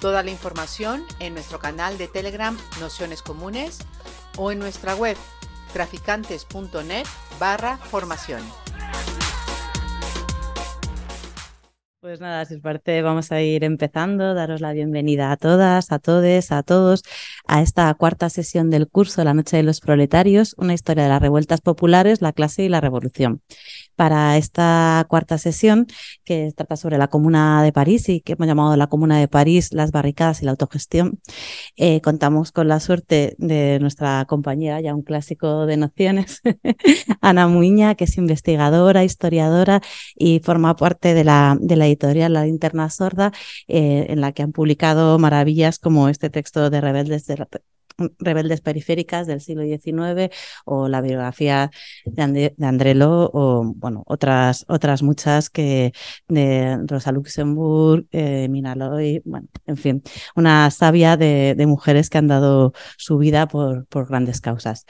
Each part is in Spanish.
Toda la información en nuestro canal de Telegram Nociones Comunes o en nuestra web traficantes.net barra formación. Pues nada, si os parece, vamos a ir empezando. Daros la bienvenida a todas, a todos, a todos a esta cuarta sesión del curso La Noche de los Proletarios, una historia de las revueltas populares, la clase y la revolución. Para esta cuarta sesión, que trata sobre la Comuna de París y que hemos llamado la Comuna de París, las barricadas y la autogestión, eh, contamos con la suerte de nuestra compañera, ya un clásico de nociones, Ana Muiña, que es investigadora, historiadora y forma parte de la, de la editorial La Linterna Sorda, eh, en la que han publicado maravillas como este texto de Rebeldes de rebeldes periféricas del siglo XIX o la biografía de, Andrelo o bueno otras otras muchas que de Rosa Luxemburg, eh, Minaloy, bueno, en fin, una sabia de, mujeres que han dado su vida por, por grandes causas.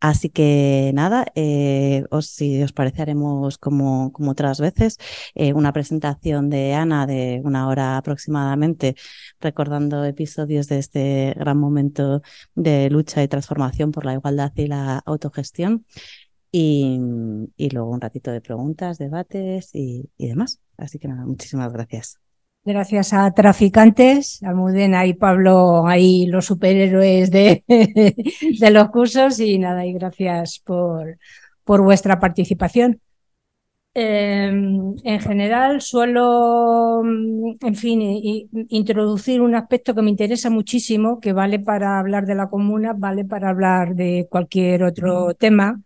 Así que nada, eh, os, si os parece, haremos como, como otras veces eh, una presentación de Ana de una hora aproximadamente, recordando episodios de este gran momento de lucha y transformación por la igualdad y la autogestión. Y, luego un ratito de preguntas, debates y, y demás. Así que nada, muchísimas gracias. Gracias a Traficantes, Almudena y Pablo, ahí los superhéroes de, los cursos y nada, y gracias por, por vuestra participación. Em, en general, suelo, mm, en fin, introducir un aspecto que me interesa muchísimo, que vale para hablar de la comuna, vale para hablar de cualquier otro tema,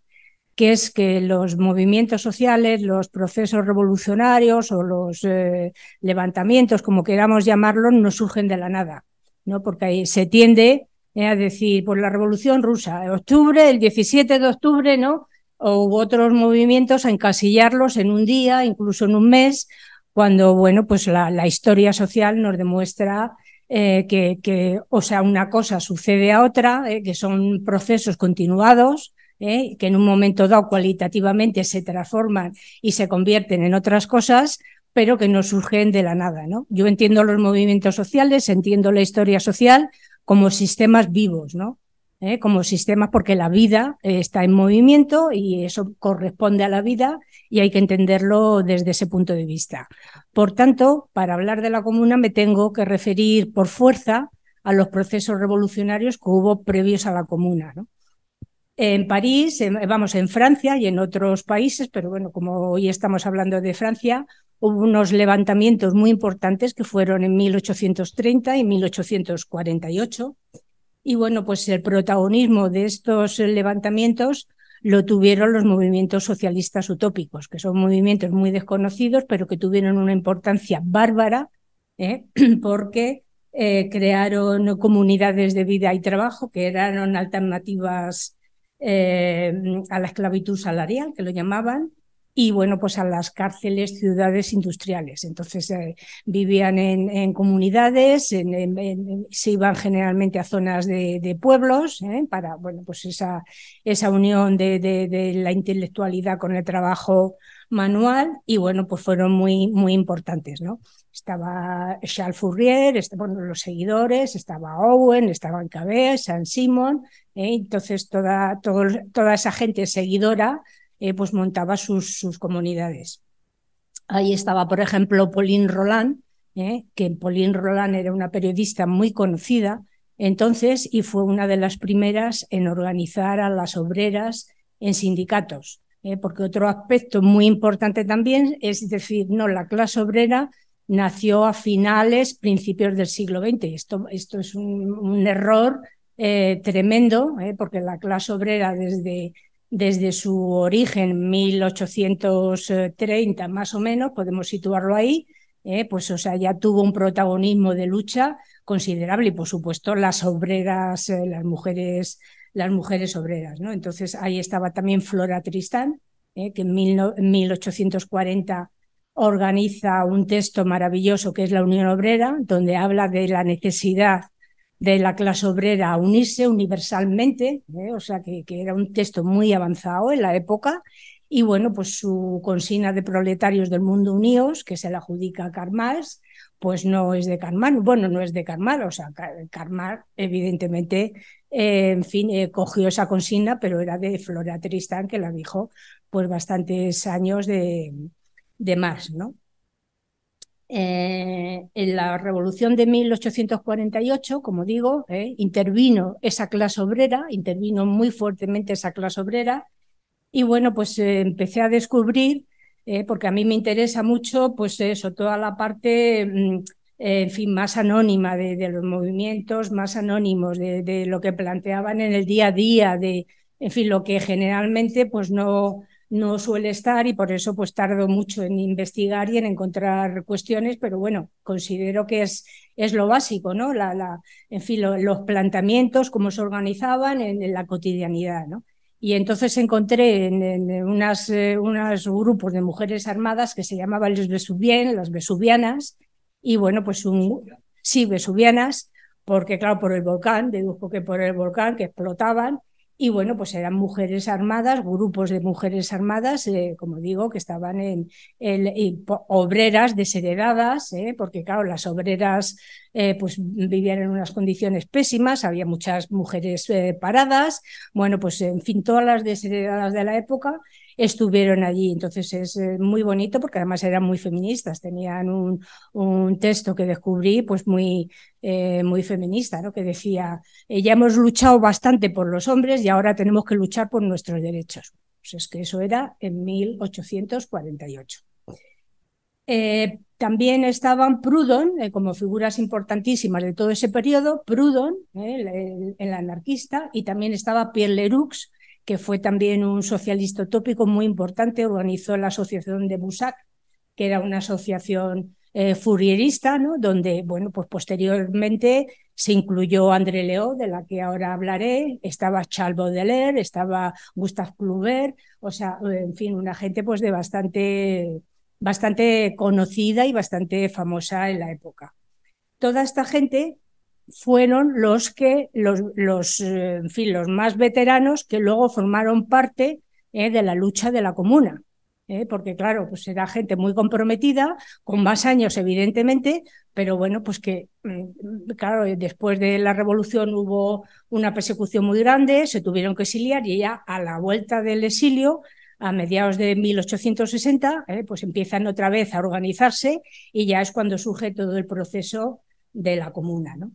que es que los movimientos sociales, los procesos revolucionarios o los eh, levantamientos, como queramos llamarlos, no surgen de la nada, ¿no? Porque ahí se tiende eh, a decir, por la revolución rusa, octubre, el 17 de octubre, ¿no? O hubo otros movimientos a encasillarlos en un día, incluso en un mes, cuando, bueno, pues la, historia social nos demuestra eh, que, que, o sea, una cosa sucede a otra, que son procesos continuados, ¿eh? que en un momento dado cualitativamente se transforman y se convierten en otras cosas, pero que no surgen de la nada. ¿no? Yo entiendo los movimientos sociales, entiendo la historia social como sistemas vivos, ¿no? ¿Eh? como sistemas porque la vida está en movimiento y eso corresponde a la vida y hay que entenderlo desde ese punto de vista. Por tanto, para hablar de la comuna me tengo que referir por fuerza a los procesos revolucionarios que hubo previos a la comuna. ¿no? En París, vamos, en Francia y en otros países, pero bueno, como hoy estamos hablando de Francia, hubo unos levantamientos muy importantes que fueron en 1830 y 1848. Y bueno, pues el protagonismo de estos levantamientos lo tuvieron los movimientos socialistas utópicos, que son movimientos muy desconocidos, pero que tuvieron una importancia bárbara, ¿eh? porque eh, crearon comunidades de vida y trabajo que eran alternativas eh, a la esclavitud salarial, que lo llamaban, y bueno, pues a las cárceles, ciudades industriales. Entonces eh, vivían en, comunidades, se iban generalmente a zonas de, pueblos ¿eh? para, bueno, pues esa, esa unión de, de, la intelectualidad con el trabajo manual y bueno, pues fueron muy, muy importantes, ¿no? Estaba Charles Fourier, bueno, los seguidores, estaba Owen, estaba Cabé, San Simon, ¿eh? entonces toda, toda esa gente seguidora eh, pues montaba sus, sus, comunidades. Ahí estaba, por ejemplo, Pauline Roland, ¿eh? que Pauline Roland era una periodista muy conocida entonces y fue una de las primeras en organizar a las obreras en sindicatos. porque otro aspecto muy importante también es decir, no, la clase obrera nació a finales, principios del siglo XX. Esto, esto es un, error eh, tremendo, eh, porque la clase obrera desde, desde su origen, 1830 más o menos, podemos situarlo ahí, eh, pues o sea, ya tuvo un protagonismo de lucha considerable y por supuesto las obreras, las mujeres, las mujeres obreras, ¿no? Entonces ahí estaba también Flora Tristán, que en 1840 organiza un texto maravilloso que es la Unión Obrera, donde habla de la necesidad de la clase obrera unirse universalmente, ¿eh? o sea que, que, era un texto muy avanzado en la época, y bueno, pues su consigna de proletarios del mundo unidos, que se la adjudica a pues no es de Karl Marx, bueno, no es de Karl Marx, o sea, Karl Marx evidentemente, eh, en fin, eh, cogió esa consigna, pero era de Flora Tristán, que la dijo pues bastantes años de, de más, ¿no? Eh, en la revolución de 1848, como digo, eh, intervino esa clase obrera, intervino muy fuertemente esa clase obrera, y bueno, pues eh, empecé a descubrir, porque a mí me interesa mucho, pues eso, toda la parte, mm, en fin, más anónima de, de, los movimientos, más anónimos de, de lo que planteaban en el día a día, de, en fin, lo que generalmente pues no no suele estar y por eso pues tardo mucho en investigar y en encontrar cuestiones, pero bueno, considero que es, es lo básico, ¿no? La, la, en fin, lo, los planteamientos, cómo se organizaban en, en, la cotidianidad, ¿no? Y entonces encontré en, en unas, eh, unos grupos de mujeres armadas que se llamaban les Vesubien, las Vesuvianas, y bueno, pues un, sí, Vesuvianas, porque claro, por el volcán, dedujo que por el volcán que explotaban, y bueno, pues eran mujeres armadas, grupos de mujeres armadas, eh, como digo, que estaban en, obreras desheredadas, eh, porque claro, las obreras eh, pues vivían en unas condiciones pésimas, había muchas mujeres paradas, bueno, pues en fin, todas las desheredadas de la época estuvieron allí. Entonces es eh, muy bonito porque además eran muy feministas, tenían un, un texto que descubrí pues muy, eh, muy feminista, ¿no? que decía, eh, ya hemos luchado bastante por los hombres y ahora tenemos que luchar por nuestros derechos. Pues es que eso era en 1848. Eh, también estaban Proudhon, como figuras importantísimas de todo ese periodo, Proudhon, el, el, anarquista, y también estaba Pierre Leroux, que fue también un socialista utópico muy importante, organizó la asociación de Busac, que era una asociación eh, furierista, ¿no? donde, bueno, pues posteriormente se incluyó André Leo, de la que ahora hablaré, estaba Charles Baudelaire, estaba Gustave Flaubert, o sea, en fin, una gente pues de bastante bastante conocida y bastante famosa en la época. Toda esta gente fueron los que, los, los, en fin, los más veteranos que luego formaron parte eh, de la lucha de la comuna. Eh, porque claro, pues era gente muy comprometida, con más años evidentemente, pero bueno, pues que mm, claro, después de la revolución hubo una persecución muy grande, se tuvieron que exiliar y ya a la vuelta del exilio a mediados de 1860, eh, pues empiezan otra vez a organizarse y ya es cuando surge todo el proceso de la comuna. ¿no?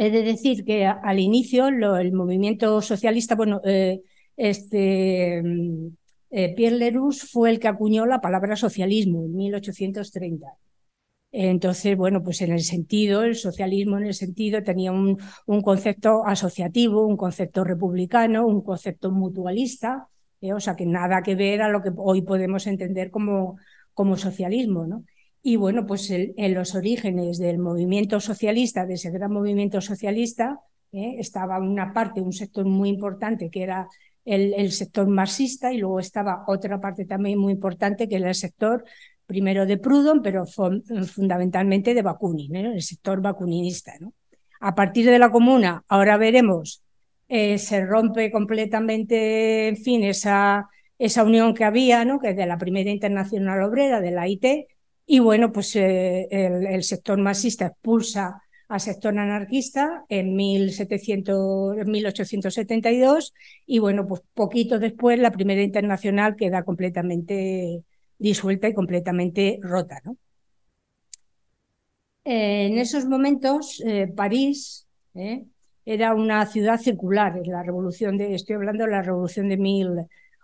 He de decir que al inicio lo, el movimiento socialista, bueno, eh, este, eh, Pierre Leroux fue el que acuñó la palabra socialismo en 1830. Entonces, bueno, pues en el sentido, el socialismo en el sentido tenía un, un concepto asociativo, un concepto republicano, un concepto mutualista, ¿eh? o sea que nada que ver a lo que hoy podemos entender como, como socialismo, ¿no? Y bueno, pues en los orígenes del movimiento socialista, de ese gran movimiento socialista, ¿eh? estaba una parte, un sector muy importante que era el, el, sector marxista y luego estaba otra parte también muy importante que era el sector primero de Proudhon, pero fundamentalmente de Bakunin, ¿eh? el sector bakuninista. ¿no? A partir de la comuna, ahora veremos eh, se rompe completamente, en fin, esa, esa unión que había, ¿no? que es de la primera internacional obrera, de la IT, y bueno, pues eh, el, sector marxista expulsa al sector anarquista en 1700, 1872, y bueno, pues poquito después la primera internacional queda completamente disuelta y completamente rota, ¿no? Eh, en esos momentos, eh, París, era una ciudad circular. En la revolución de, estoy hablando de la revolución de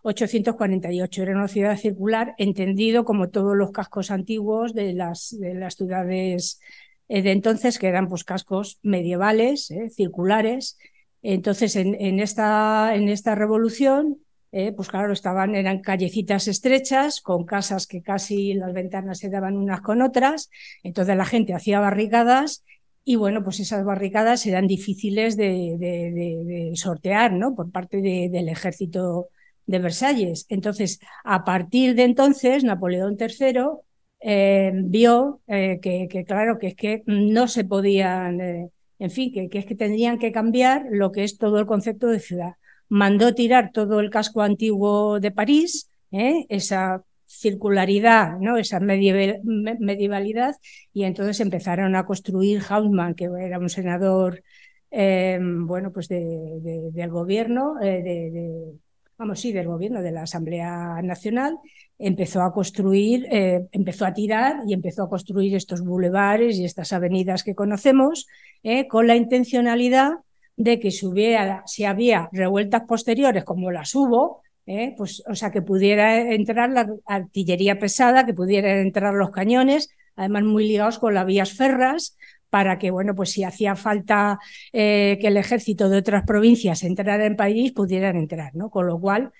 1848, era una ciudad circular, entendido como todos los cascos antiguos de las, de las ciudades eh, de entonces, que eran pues cascos medievales, eh, circulares. Entonces, en, en, esta, en esta revolución, eh, pues claro, estaban, eran callecitas estrechas, con casas que casi las ventanas se daban unas con otras, entonces la gente hacía barricadas y bueno, pues esas barricadas eran difíciles de, de, sortear, ¿no? Por parte del ejército de Versalles. Entonces, a partir de entonces, Napoleón III eh, vio eh, que, claro, que es que no se podían, eh, en fin, que, es que tendrían que cambiar lo que es todo el concepto de ciudad. Mandó tirar todo el casco antiguo de París, esa circularidad, ¿no? esa medievalidad, y entonces empezaron a construir Haussmann, que era un senador bueno, pues de, del gobierno, de, vamos, sí, del gobierno, de la Asamblea Nacional, empezó a construir, eh, empezó a tirar y empezó a construir estos bulevares y estas avenidas que conocemos, eh, con la intencionalidad de que si, hubiera, si había revueltas posteriores, como las hubo, eh, pues, o sea, que pudiera entrar la artillería pesada, que pudieran entrar los cañones, además muy ligados con las vías ferras, para que, bueno, pues si hacía falta que el ejército de otras provincias entrara en París, pudieran entrar, ¿no? Con lo cual,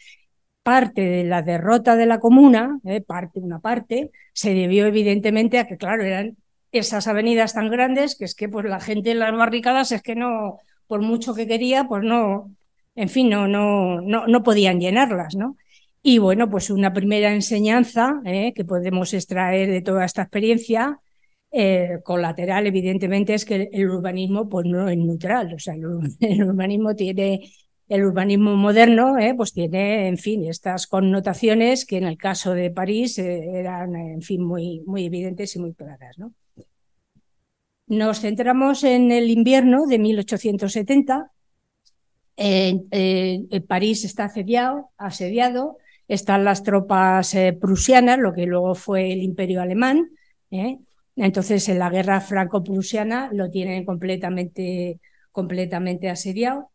parte de la derrota de la comuna, eh, parte, una parte, se debió evidentemente a que, claro, eran esas avenidas tan grandes que es que pues la gente en las barricadas es que no, por mucho que quería, pues no, en fin, no, no, no, no podían llenarlas, ¿no? Y bueno, pues una primera enseñanza eh, que podemos extraer de toda esta experiencia eh, colateral, evidentemente, es que el urbanismo pues no es neutral. O sea, el urbanismo tiene el urbanismo moderno eh, pues tiene, en fin, estas connotaciones que en el caso de París eh, eran, en fin, muy, muy evidentes y muy claras. ¿no? Nos centramos en el invierno de 1870. París está asediado, asediado, están las tropas eh, prusianas, lo que luego fue el imperio alemán. Entonces, en la guerra franco-prusiana lo tienen completamente, completamente asediado.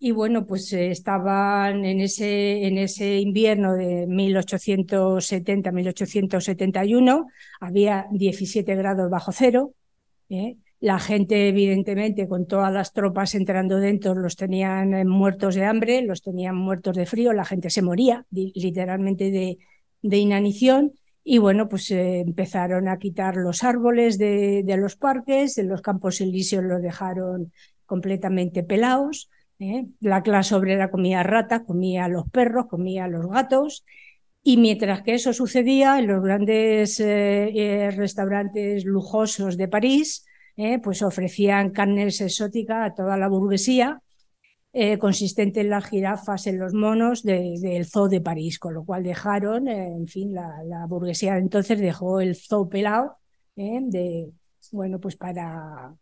Y bueno, pues eh, estaban en ese, en ese invierno de 1870-1871, había 17 grados bajo cero. ¿eh? La gente, evidentemente, con todas las tropas entrando dentro, los tenían eh, muertos de hambre, los tenían muertos de frío, la gente se moría literalmente de, de inanición. Y bueno, pues empezaron a quitar los árboles de, los parques, en los campos elíseos los dejaron completamente pelados. ¿eh? La clase obrera comía ratas, comía los perros, comía los gatos. Y mientras que eso sucedía en los grandes eh, eh, restaurantes lujosos de París, pues ofrecían carnes exóticas a toda la burguesía, consistente en las jirafas, en los monos del zoo de París, con lo cual dejaron, en fin, la, burguesía entonces dejó el zoo pelado, de, bueno, pues para,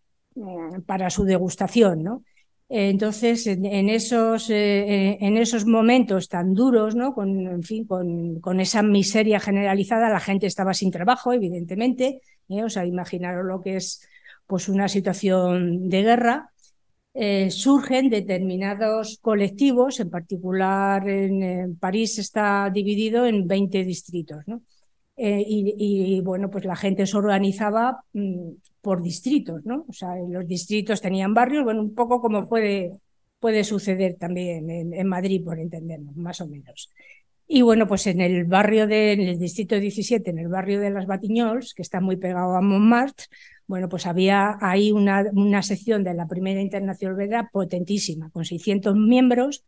para su degustación, ¿no? Entonces, en, esos, eh, en esos momentos tan duros, ¿no? con, en fin, con, con, esa miseria generalizada, la gente estaba sin trabajo, evidentemente. ¿eh? O sea, imaginaros lo que es pues, una situación de guerra. Eh, surgen determinados colectivos, en particular en, París está dividido en 20 distritos. ¿no? Y, y, bueno, pues la gente se organizaba mm, por distritos, ¿no? O sea, los distritos tenían barrios, bueno, un poco como puede, puede suceder también en, Madrid, por entendernos, más o menos. Y bueno, pues en el barrio de, en el distrito 17, en el barrio de las Batiñols, que está muy pegado a Montmartre, bueno, pues había ahí una, sección de la Primera Internacional potentísima, con 600 miembros,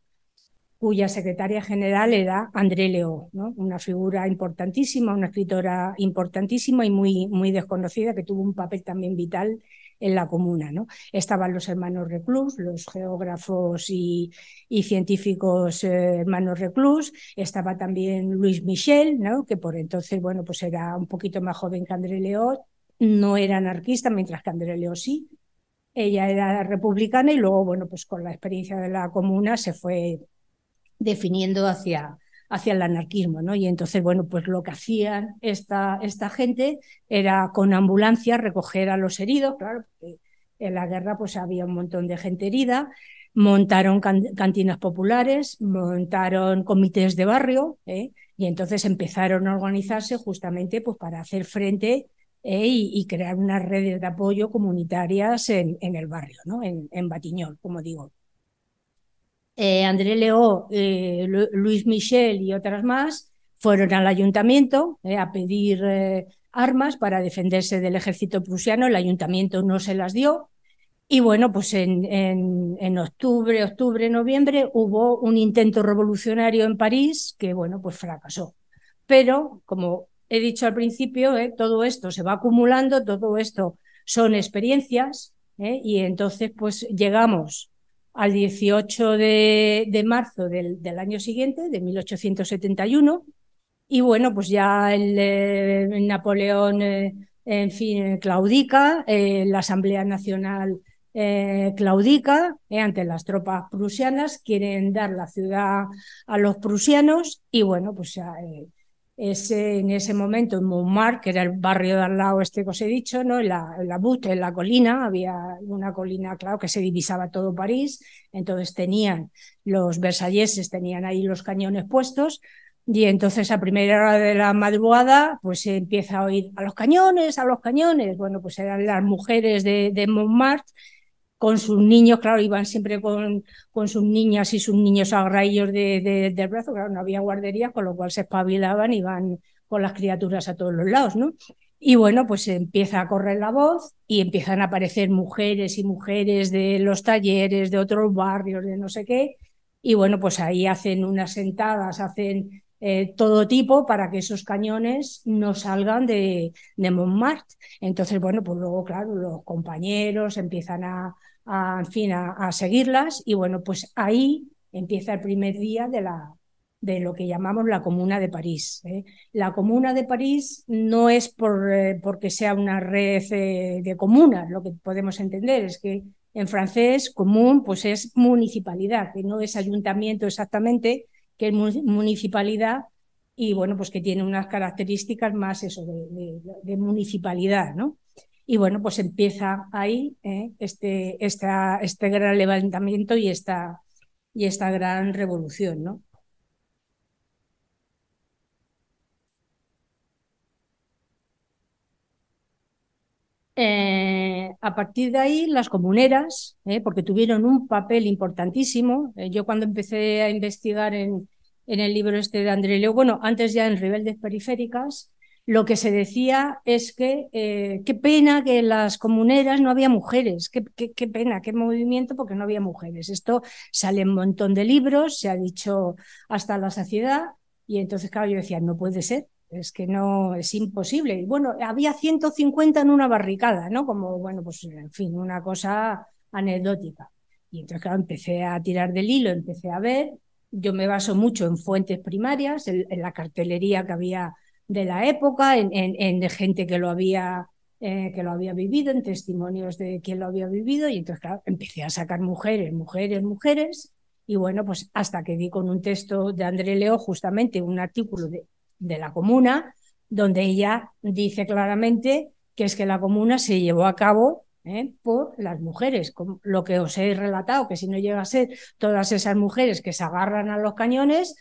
cuya secretaria general era André Leo, una figura importantísima, una escritora importantísima y muy, muy desconocida que tuvo un papel también vital en la comuna. ¿no? Estaban los hermanos Reclus, los geógrafos y, científicos eh, hermanos Reclus, estaba también Luis Michel, ¿no? que por entonces bueno, pues era un poquito más joven que André Leo, no era anarquista, mientras que André Leo sí. Ella era republicana y luego, bueno, pues con la experiencia de la comuna se fue definiendo hacia, hacia el anarquismo, ¿no? Y entonces, bueno, pues lo que hacían esta, esta gente era con ambulancia recoger a los heridos, claro, porque en la guerra pues había un montón de gente herida, montaron cantinas populares, montaron comités de barrio, ¿eh? y entonces empezaron a organizarse justamente pues para hacer frente ¿eh? y, crear unas redes de apoyo comunitarias en, en el barrio, ¿no? En, en Batiñol, como digo. eh, André Leó, eh, Luis Michel y otras más fueron al ayuntamiento eh, a pedir armas para defenderse del ejército prusiano. El ayuntamiento no se las dio. Y bueno, pues en, en, octubre, octubre, noviembre hubo un intento revolucionario en París que, bueno, pues fracasó. Pero, como he dicho al principio, todo esto se va acumulando, todo esto son experiencias, y entonces pues llegamos al 18 de, marzo del, año siguiente, de 1871, y bueno, pues ya el, eh, Napoleón, eh, en fin, claudica, eh, la Asamblea Nacional claudica ante las tropas prusianas, quieren dar la ciudad a los prusianos, y bueno, pues en ese momento en Montmartre, que era el barrio de al lado este que os he dicho, ¿no? en, la, en la en la colina, había una colina, claro, que se divisaba todo París, entonces tenían los versalleses, tenían ahí los cañones puestos, y entonces a primera hora de la madrugada, pues se empieza a oír a los cañones, a los cañones. Bueno, pues eran las mujeres de Montmartre con sus niños, claro, iban siempre con, con sus niñas y sus niños agraillos de, de, del brazo, claro, no había guardería, con lo cual se espabilaban y iban con las criaturas a todos los lados, ¿no? Y bueno, pues empieza a correr la voz y empiezan a aparecer mujeres y mujeres de los talleres, de otros barrios, de no sé qué. Y bueno, pues ahí hacen unas sentadas, hacen eh, todo tipo para que esos cañones no salgan de, de Montmartre. Entonces, bueno, pues luego, claro, los compañeros empiezan a, a, en fin, a, seguirlas y bueno, pues ahí empieza el primer día de, la, de lo que llamamos la Comuna de París. ¿eh? La Comuna de París no es por, eh, porque sea una red eh, de comunas, lo que podemos entender es que en francés común pues es municipalidad, que no es ayuntamiento exactamente, que es municipalidad y bueno, pues que tiene unas características más eso de, de municipalidad, ¿no? Y bueno, pues empieza ahí ¿eh? este, este gran levantamiento y esta, y esta gran revolución, ¿no? Eh, a partir de ahí, las comuneras, ¿eh? porque tuvieron un papel importantísimo. yo cuando empecé a investigar en, en el libro este de André Leo, bueno, antes ya en Rebeldes Periféricas, lo que se decía es que eh, qué pena que en las comuneras no había mujeres, qué, qué, pena, qué movimiento porque no había mujeres. Esto sale en un montón de libros, se ha dicho hasta la saciedad, y entonces, claro, yo decía, no puede ser, es que no, es imposible. Y bueno, había 150 en una barricada, ¿no? Como, bueno, pues en fin, una cosa anecdótica. Y entonces, claro, empecé a tirar del hilo, empecé a ver, yo me baso mucho en fuentes primarias, en la cartelería que había de la época, en, en, gente que lo había eh, que lo había vivido, en testimonios de quien lo había vivido, y entonces, claro, empecé a sacar mujeres, mujeres, mujeres, y bueno, pues hasta que di con un texto de André Leo, justamente un artículo de, de la comuna, donde ella dice claramente que es que la comuna se llevó a cabo ¿eh? por las mujeres, lo que os he relatado, que si no llega a ser todas esas mujeres que se agarran a los cañones,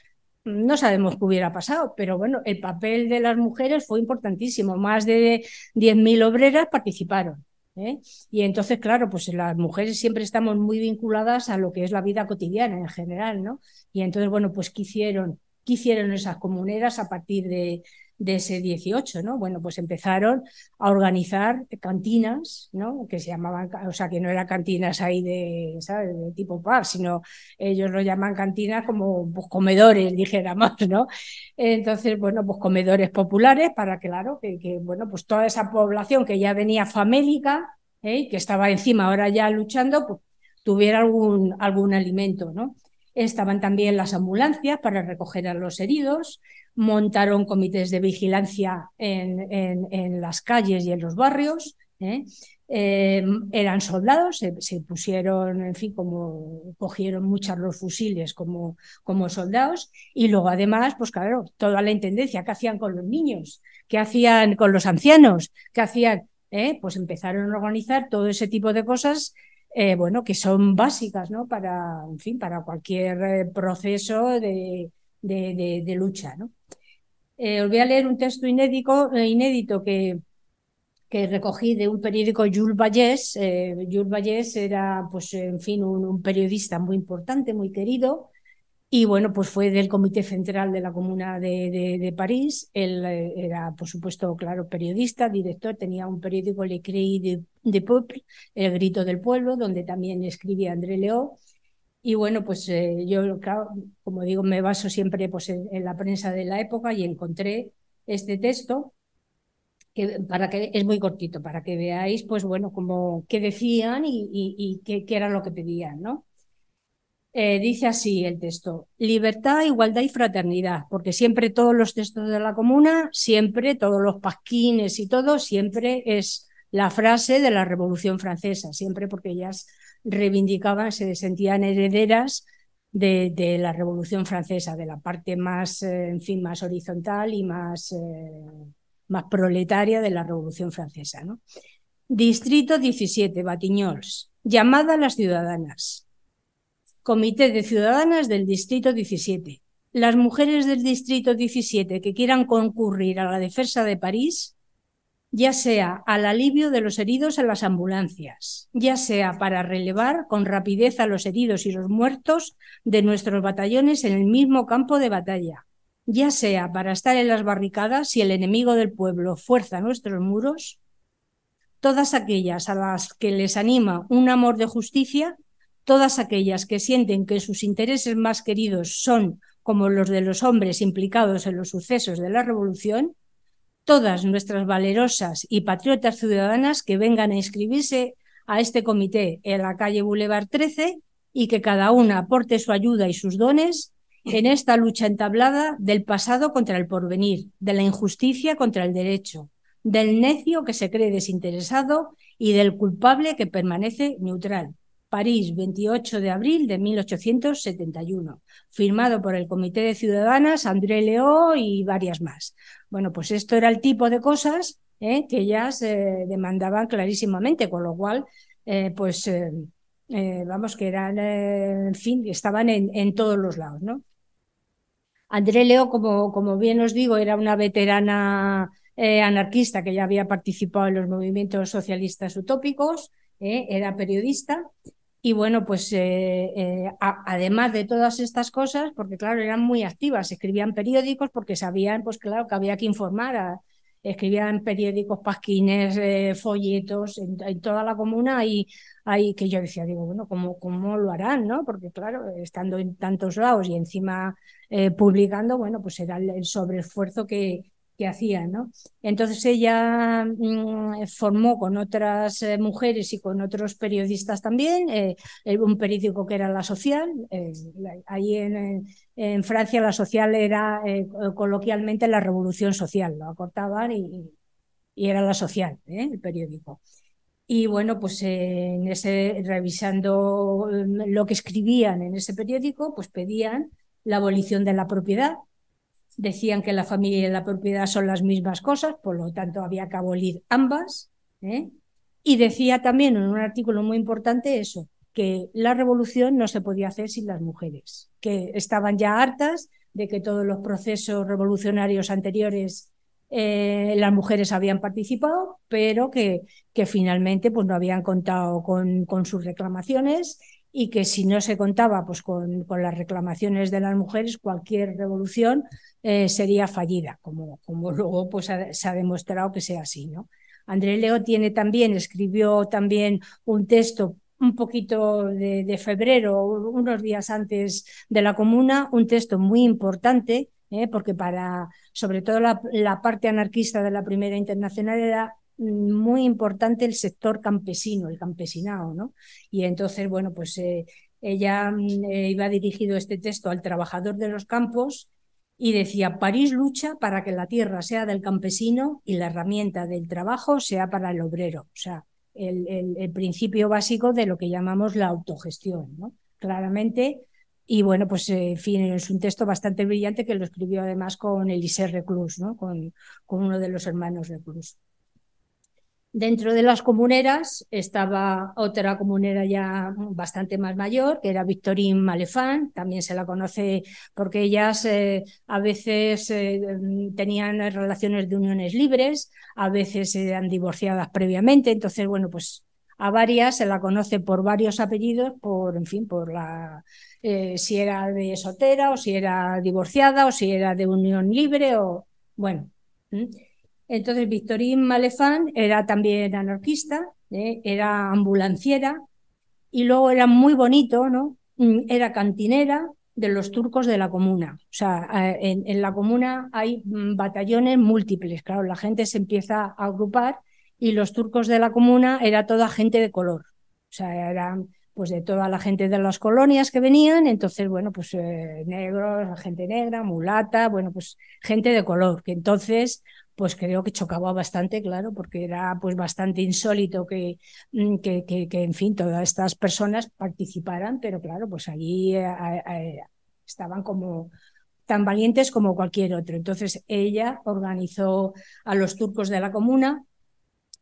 no sabemos qué hubiera pasado, pero bueno, el papel de las mujeres fue importantísimo. Más de 10.000 obreras participaron. ¿eh? Y entonces, claro, pues las mujeres siempre estamos muy vinculadas a lo que es la vida cotidiana en general, ¿no? Y entonces, bueno, pues ¿qué hicieron? ¿Qué hicieron esas comuneras a partir de, de ese 18, ¿no? Bueno, pues empezaron a organizar cantinas, ¿no? Que se llamaban, o sea, que no eran cantinas ahí de, ¿sabes? De tipo pub, sino ellos lo llaman cantinas como pues, comedores, dijéramos, ¿no? Entonces, bueno, pues comedores populares para, claro, que, bueno, pues toda esa población que ya venía famélica, ¿eh? que estaba encima ahora ya luchando, pues tuviera algún, algún alimento, ¿no? Estaban también las ambulancias para recoger a los heridos, montaron comités de vigilancia en, en, las calles y en los barrios. ¿eh? Eh, eran soldados, se, pusieron, en fin, como cogieron muchas los fusiles como, como soldados y luego además, pues claro, toda la intendencia, ¿qué hacían con los niños? ¿Qué hacían con los ancianos? ¿Qué hacían? ¿Eh? Pues empezaron a organizar todo ese tipo de cosas bueno, que son básicas, ¿no? Para, en fin, para cualquier proceso de, de, de lucha, ¿no? Eh, os voy a leer un texto inédito, eh, inédito que, que recogí de un periódico Jules Vallès. Eh, Jules Vallès era, pues, en fin, un, periodista muy importante, muy querido, y bueno, pues fue del Comité Central de la Comuna de, de, París. Él eh, era, por supuesto, claro, periodista, director, tenía un periódico Le Cri de, de Peuple, El Grito del Pueblo, donde también escribía André Leó. Y bueno, pues eh, yo, claro, como digo, me baso siempre pues, en, la prensa de la época y encontré este texto que, para que es muy cortito, para que veáis, pues bueno, como qué decían y, y, y qué, era lo que pedían, ¿no? Eh, dice así el texto, libertad, igualdad y fraternidad, porque siempre todos los textos de la comuna, siempre todos los pasquines y todo, siempre es la frase de la Revolución Francesa, siempre porque ellas reivindicaban, se sentían herederas de, de la Revolución Francesa, de la parte más, eh, en fin, más horizontal y más, eh, más proletaria de la Revolución Francesa. ¿no? Distrito 17, Batiñols, llamada a las ciudadanas. Comité de Ciudadanas del Distrito 17. Las mujeres del Distrito 17 que quieran concurrir a la defensa de París, ya sea al alivio de los heridos en las ambulancias, ya sea para relevar con rapidez a los heridos y los muertos de nuestros batallones en el mismo campo de batalla, ya sea para estar en las barricadas si el enemigo del pueblo fuerza nuestros muros, todas aquellas a las que les anima un amor de justicia todas aquellas que sienten que sus intereses más queridos son como los de los hombres implicados en los sucesos de la Revolución, todas nuestras valerosas y patriotas ciudadanas que vengan a inscribirse a este comité en la calle Boulevard 13 y que cada una aporte su ayuda y sus dones en esta lucha entablada del pasado contra el porvenir, de la injusticia contra el derecho, del necio que se cree desinteresado y del culpable que permanece neutral. París, 28 de abril de 1871, firmado por el Comité de Ciudadanas, André Leó y varias más. Bueno, pues esto era el tipo de cosas ¿eh? que ellas eh, demandaban clarísimamente, con lo cual, eh, pues, eh, vamos, que eran, en fin, estaban en, todos los lados, ¿no? André Leó, como, como bien os digo, era una veterana anarquista que ya había participado en los movimientos socialistas utópicos, era periodista y bueno, pues eh, eh, además de todas estas cosas, porque claro, eran muy activas, escribían periódicos porque sabían, pues claro, que había que informar, escribían periódicos, pasquines, eh, folletos, en, toda la comuna y hay que yo decía, digo, bueno, ¿cómo, cómo lo harán? ¿no? Porque claro, estando en tantos lados y encima publicando, bueno, pues era el, el sobreesfuerzo que, que hacía, ¿no? Entonces ella mmm, formó con otras eh, mujeres y con otros periodistas también, eh, un periódico que era La Social, eh, ahí en, Francia La Social era eh, coloquialmente la Revolución Social, lo acortaban y, y era La Social, ¿eh? el periódico. Y bueno, pues en ese, revisando mm, lo que escribían en ese periódico, pues pedían la abolición de la propiedad, decían que la familia y la propiedad son las mismas cosas, por lo tanto había que abolir ambas. ¿eh? Y decía también en un artículo muy importante eso, que la revolución no se podía hacer sin las mujeres, que estaban ya hartas de que todos los procesos revolucionarios anteriores eh, las mujeres habían participado, pero que, finalmente pues, no habían contado con, con sus reclamaciones y que si no se contaba pues, con, con, las reclamaciones de las mujeres, cualquier revolución eh, sería fallida, como, como luego pues, se ha demostrado que sea así. ¿no? André Leo tiene también, escribió también un texto un poquito de, febrero, unos días antes de la comuna, un texto muy importante, ¿eh? porque para, sobre todo la, la parte anarquista de la Primera Internacional era muy importante el sector campesino, el campesinado, ¿no? Y entonces, bueno, pues eh, ella eh, iba dirigido este texto al trabajador de los campos y decía, París lucha para que la tierra sea del campesino y la herramienta del trabajo sea para el obrero. O sea, el, el, principio básico de lo que llamamos la autogestión, ¿no? Claramente. Y bueno, pues eh, en fin, es un texto bastante brillante que lo escribió además con Elisée Reclus, ¿no? Con, con uno de los hermanos Reclus. Dentro de las comuneras estaba otra comunera ya bastante más mayor, que era Victorine Malefant, también se la conoce porque ellas eh, a veces eh, tenían relaciones de uniones libres, a veces eran divorciadas previamente, entonces, bueno, pues a varias se la conoce por varios apellidos, por, en fin, por la, eh, si era de soltera o si era divorciada o si era de unión libre o, bueno. Entonces, Victorine Malefant era también anarquista, ¿eh? era ambulanciera y luego era muy bonito, ¿no? Mm, era cantinera de los turcos de la comuna. O sea, en, la comuna hay mm, batallones múltiples, claro, la gente se empieza a agrupar y los turcos de la comuna era toda gente de color. O sea, eran pues de toda la gente de las colonias que venían, entonces, bueno, pues eh, negros, gente negra, mulata, bueno, pues gente de color, que entonces, pues creo que chocaba bastante, claro, porque era pues bastante insólito que, mm, que, que, que en fin, todas estas personas participaran, pero claro, pues allí eh, eh, estaban como tan valientes como cualquier otro. Entonces ella organizó a los turcos de la comuna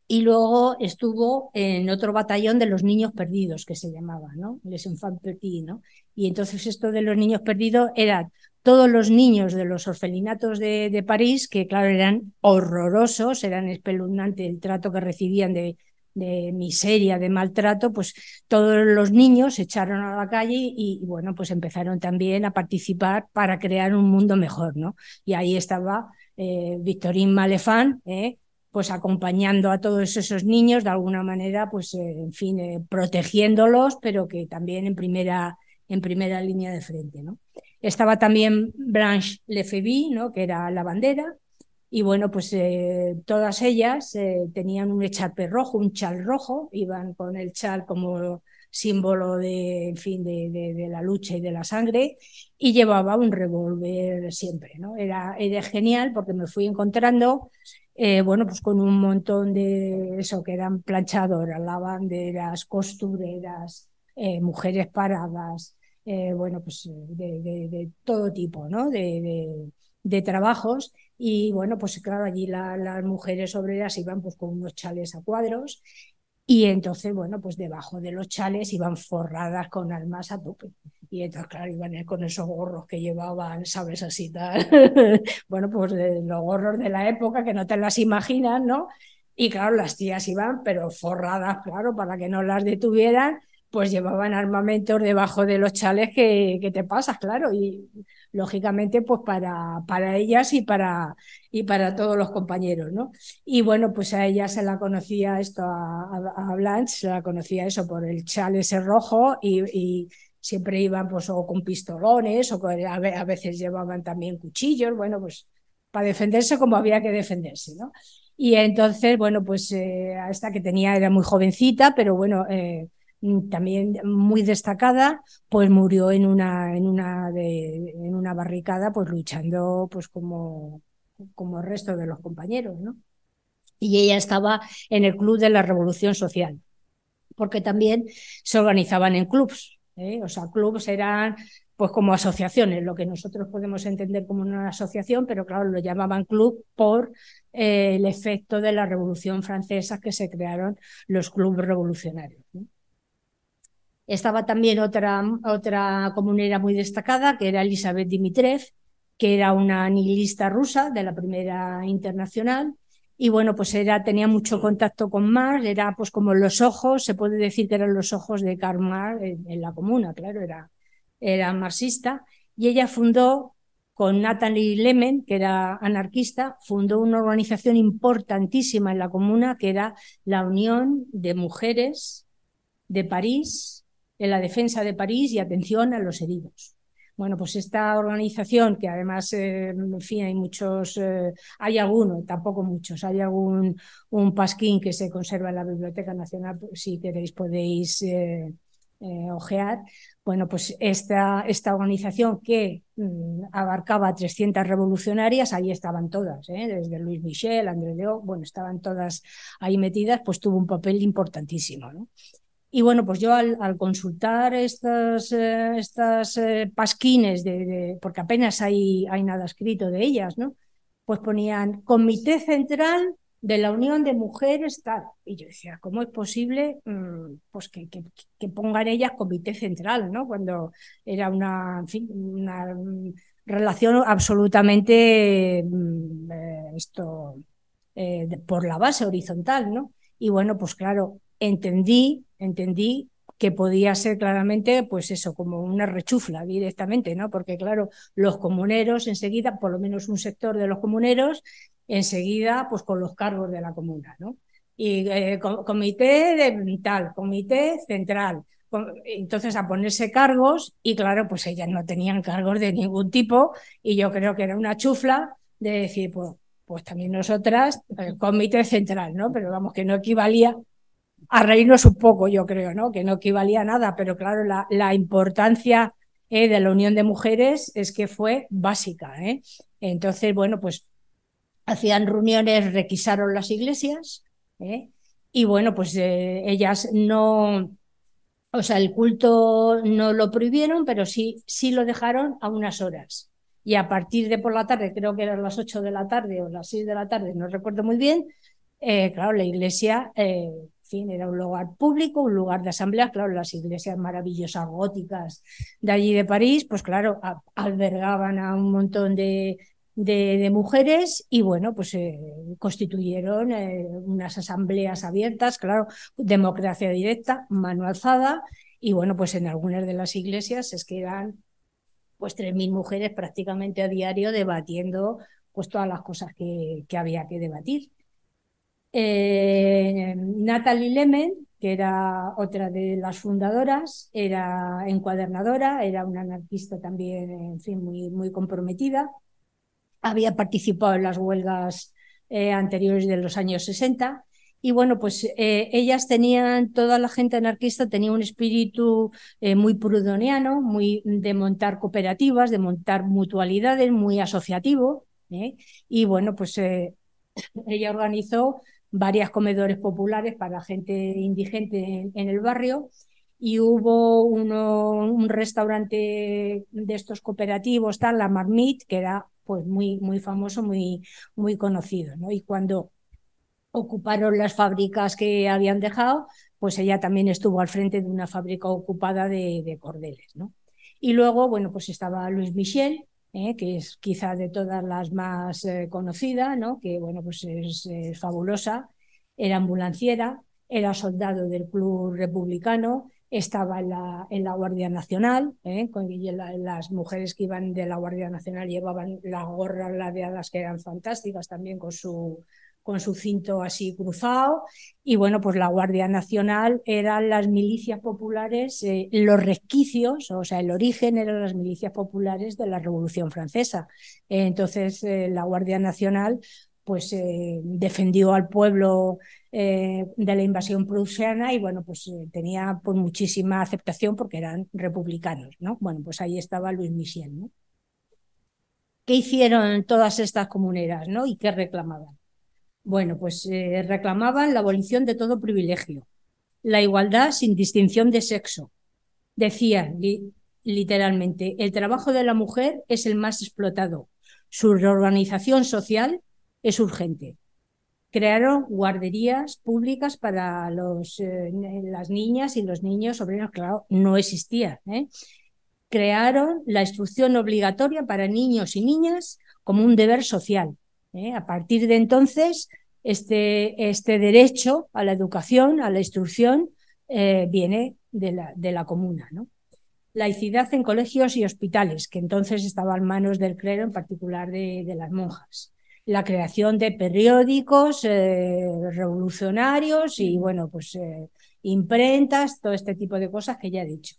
y luego estuvo en otro batallón de los niños perdidos, que se llamaba, ¿no? Les Enfants Petits, ¿no? Y entonces esto de los niños perdidos eran todos los niños de los orfelinatos de, de París, que claro, eran horrorosos, eran espeluznante el trato que recibían de, de miseria, de maltrato, pues todos los niños se echaron a la calle y, y, bueno, pues empezaron también a participar para crear un mundo mejor, ¿no? Y ahí estaba eh, Victorine Malefant, ¿eh? Pues acompañando a todos esos niños de alguna manera, pues eh, en fin, eh, protegiéndolos, pero que también en primera, en primera línea de frente. ¿no? Estaba también Blanche Lefebvre, ¿no? que era la bandera, y bueno, pues eh, todas ellas eh, tenían un echarpe rojo, un chal rojo, iban con el chal como símbolo de, en fin, de, de, de, la lucha y de la sangre, y llevaba un revólver siempre, ¿no? Era, era genial porque me fui encontrando eh, bueno, pues con un montón de eso, que eran planchadoras, lavanderas, costureras, eh, mujeres paradas, eh, bueno, pues de, todo tipo, ¿no? De, trabajos. Y bueno, pues claro, allí la, las mujeres obreras iban pues con unos chales a cuadros y entonces, bueno, pues debajo de los chales iban forradas con almas a tope. Y entonces, claro, iban con esos gorros que llevaban, ¿sabes? Así tal. bueno, pues de los gorros de la época que no te las imaginas, ¿no? Y claro, las tías iban, pero forradas, claro, para que no las detuvieran, pues llevaban armamentos debajo de los chales que, que te pasas, claro. Y lógicamente, pues para, para ellas y para, y para todos los compañeros, ¿no? Y bueno, pues a ella se la conocía esto, a, a Blanche, se la conocía eso por el chal ese rojo y, y siempre iban pues o con pistolones o a, veces llevaban también cuchillos, bueno, pues para defenderse como había que defenderse, ¿no? Y entonces, bueno, pues eh, esta que tenía era muy jovencita, pero bueno, eh, Mm, también muy destacada, pues murió en una, en una, en una barricada, pues luchando pues como, como el resto de los compañeros, ¿no? Y ella estaba en el Club de la Revolución Social, porque también se organizaban en clubs, ¿eh? o sea, clubs eran pues como asociaciones, lo que nosotros podemos entender como una asociación, pero claro, lo llamaban club por eh, el efecto de la Revolución Francesa que se crearon los clubes revolucionarios. Estaba también otra, otra comunera muy destacada, que era Elizabeth Dimitrev, que era una nihilista rusa de la primera internacional. Y bueno, pues era, tenía mucho contacto con Marx, era pues como los ojos, se puede decir que eran los ojos de Karl Marx en, en la comuna, claro, era, era marxista. Y ella fundó con Natalie Lemen, que era anarquista, fundó una organización importantísima en la comuna, que era la Unión de Mujeres de París, en la defensa de París y atención a los heridos. Bueno, pues esta organización, que además, eh, en fin, hay muchos, eh, hay alguno, tampoco muchos, hay algún un pasquín que se conserva en la Biblioteca Nacional, si queréis podéis eh, ojear. Bueno, pues esta, esta organización que mm, abarcaba 300 revolucionarias, ahí estaban todas, desde Luis Michel, André Leo, bueno, estaban todas ahí metidas, pues tuvo un papel importantísimo, ¿no? Y bueno, pues yo al, consultar estas, eh, estas eh, pasquines, de, porque apenas hay, hay nada escrito de ellas, ¿no? Pues ponían Comité Central de la Unión de Mujeres, tal. Y yo decía, ¿cómo es posible mm, pues que, pongan ellas comité central, ¿no? Cuando era una, relación absolutamente mm, eh, esto por la base horizontal, ¿no? Y bueno, pues claro, entendí, entendí que podía ser claramente, pues eso, como una rechufla directamente, ¿no? Porque claro, los comuneros enseguida, por lo menos un sector de los comuneros, enseguida pues con los cargos de la comuna, ¿no? Y eh, comité de tal, comité central. Entonces a ponerse cargos y claro, pues ellas no tenían cargos de ningún tipo y yo creo que era una chufla de decir, pues, pues también nosotras, el comité central, ¿no? Pero vamos, que no equivalía a reírnos un poco, yo creo, ¿no? Que no equivalía a nada, pero claro, la, la importancia eh, de la Unión de Mujeres es que fue básica, ¿eh? Entonces, bueno, pues hacían reuniones, requisaron las iglesias, ¿eh? y bueno, pues eh, ellas no, o sea, el culto no lo prohibieron, pero sí, sí lo dejaron a unas horas. Y a partir de por la tarde, creo que eran las 8 de la tarde o las 6 de la tarde, no recuerdo muy bien, eh, claro, la iglesia, fin, era un lugar público, un lugar de asamblea, claro, las iglesias maravillosas góticas de allí de París, pues claro, albergaban a un montón de, mujeres y bueno, pues eh, constituyeron eh, unas asambleas abiertas, claro, democracia directa, mano alzada y bueno, pues en algunas de las iglesias es que eran pues 3.000 mujeres prácticamente a diario debatiendo pues todas las cosas que había que debatir. Eh, Natalie Lemen, que era otra de las fundadoras, era encuadernadora, era una anarquista también, en fin, muy, muy comprometida había participado en las huelgas eh, anteriores de los años 60. Y bueno, pues eh, ellas tenían, toda la gente anarquista tenía un espíritu muy prudoniano, muy de montar cooperativas, de montar mutualidades, muy asociativo. Y bueno, pues ella organizó varias comedores populares para gente indigente en, el barrio y hubo uno, un restaurante de estos cooperativos, tal, la Marmite, que era pues muy, muy famoso, muy, muy conocido. ¿no? Y cuando ocuparon las fábricas que habían dejado, pues ella también estuvo al frente de una fábrica ocupada de, de cordeles. ¿no? Y luego, bueno, pues estaba Luis Michel, ¿eh? que es quizá de todas las más eh, conocidas, ¿no? que bueno, pues es, es, fabulosa, era ambulanciera, era soldado del Club Republicano, estaba en la, en la Guardia Nacional, ¿eh? Con, las mujeres que iban de la Guardia Nacional llevaban las gorras ladeadas que eran fantásticas también con su, con su cinto así cruzado. Y bueno, pues la Guardia Nacional eran las milicias populares, eh, los resquicios, o sea, el origen eran las milicias populares de la Revolución Francesa. entonces, eh, la Guardia Nacional pues eh, defendió al pueblo de la invasión prusiana y bueno, pues tenía pues, muchísima aceptación porque eran republicanos, ¿no? Bueno, pues ahí estaba Luis Michel, ¿no? ¿Qué hicieron todas estas comuneras, ¿no? ¿Y qué reclamaban? Bueno, pues reclamaban la abolición de todo privilegio, la igualdad sin distinción de sexo. Decían literalmente, el trabajo de la mujer es el más explotado. Su reorganización social es urgente. Crearon guarderías públicas para los, eh, las niñas y los niños obreros, claro, no existía. ¿eh? Crearon la instrucción obligatoria para niños y niñas como un deber social. ¿Eh? A partir de entonces, este, este derecho a la educación, a la instrucción, viene de la, de la comuna. ¿no? laicidad en colegios y hospitales, que entonces estaba en manos del clero, en particular de, de las monjas la creación de periódicos eh, revolucionarios y, bueno, pues eh, imprentas, todo este tipo de cosas que ya he dicho.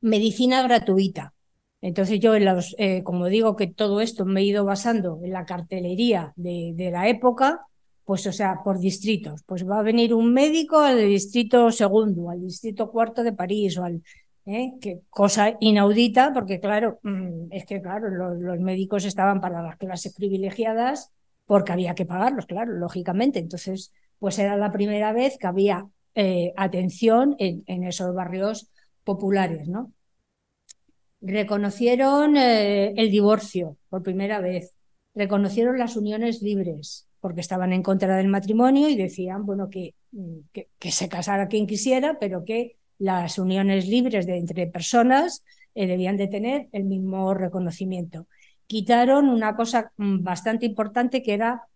Medicina gratuita. Entonces yo, en los, eh, como digo que todo esto me he ido basando en la cartelería de, la época, pues o sea, por distritos. Pues va a venir un médico al distrito segundo, al distrito cuarto de París o al ¿eh? que cosa inaudita, porque claro, mm, es que claro, los, médicos estaban para las clases privilegiadas porque había que pagarlos, claro, lógicamente. Entonces, pues era la primera vez que había eh, atención en, esos barrios populares, ¿no? Reconocieron eh, el divorcio por primera vez, reconocieron las uniones libres porque estaban en contra del matrimonio y decían, bueno, que, que, se casara quien quisiera, pero que las uniones libres de entre personas eh, debían de tener el mismo reconocimiento. Quitaron una cosa mm, bastante importante que era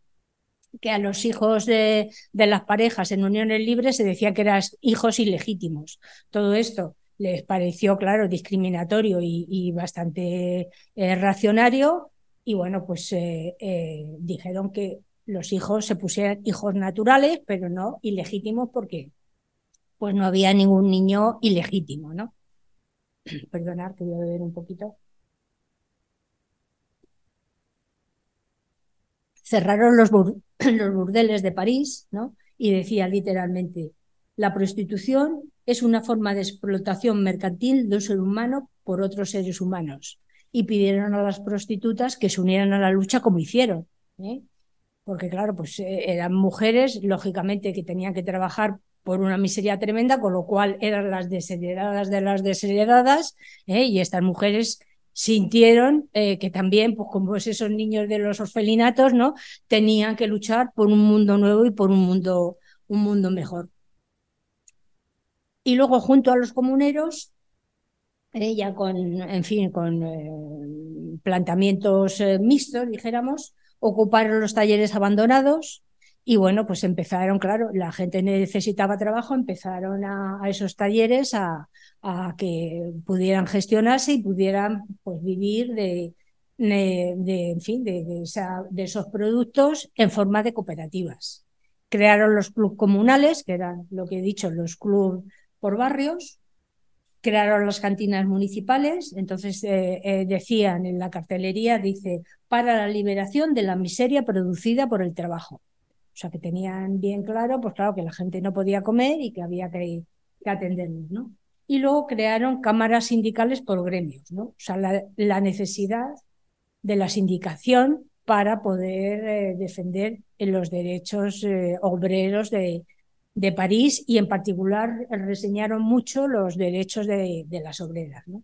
que a los hijos de, de, las parejas en uniones libres se decía que eran hijos ilegítimos. Todo esto les pareció, claro, discriminatorio y, bastante eh, racionario y bueno, pues eh, eh, dijeron que los hijos se pusieran hijos naturales, pero no ilegítimos porque pues no había ningún niño ilegítimo, ¿no? Perdonad que voy a beber un poquito. Cerraron los, bur los burdeles de París, ¿no? Y decía literalmente, la prostitución es una forma de explotación mercantil de un ser humano por otros seres humanos. Y pidieron a las prostitutas que se unieran a la lucha como hicieron. ¿eh? Porque claro, pues eh, eran mujeres, lógicamente, que tenían que trabajar por una miseria tremenda, con lo cual eran las desheredadas de las desheredadas, ¿eh? y estas mujeres sintieron que también, pues como esos niños de los orfelinatos, ¿no? Tenían que luchar por un mundo nuevo y por un mundo, un mundo mejor. Y luego, junto a los comuneros, ya con, en fin, con eh, planteamientos eh, mixtos, dijéramos, ocuparon los talleres abandonados, y bueno, pues empezaron, claro, la gente necesitaba trabajo, empezaron a, esos talleres a, que pudieran gestionarse y pudieran pues vivir de, de, en fin, de, de, esos productos en forma de cooperativas. Crearon los clubes comunales, que eran lo que he dicho, los clubes por barrios, crearon las cantinas municipales, entonces eh, eh, decían en la cartelería, dice, para la liberación de la miseria producida por el trabajo. O sea, que tenían bien claro, pues claro, que la gente no podía comer y que había que, que atenderlos, ¿no? Y luego crearon cámaras sindicales por gremios, ¿no? O sea, la, necesidad de la sindicación para poder eh, defender los derechos obreros de, de, París y en particular reseñaron mucho los derechos de, las obreras, ¿no?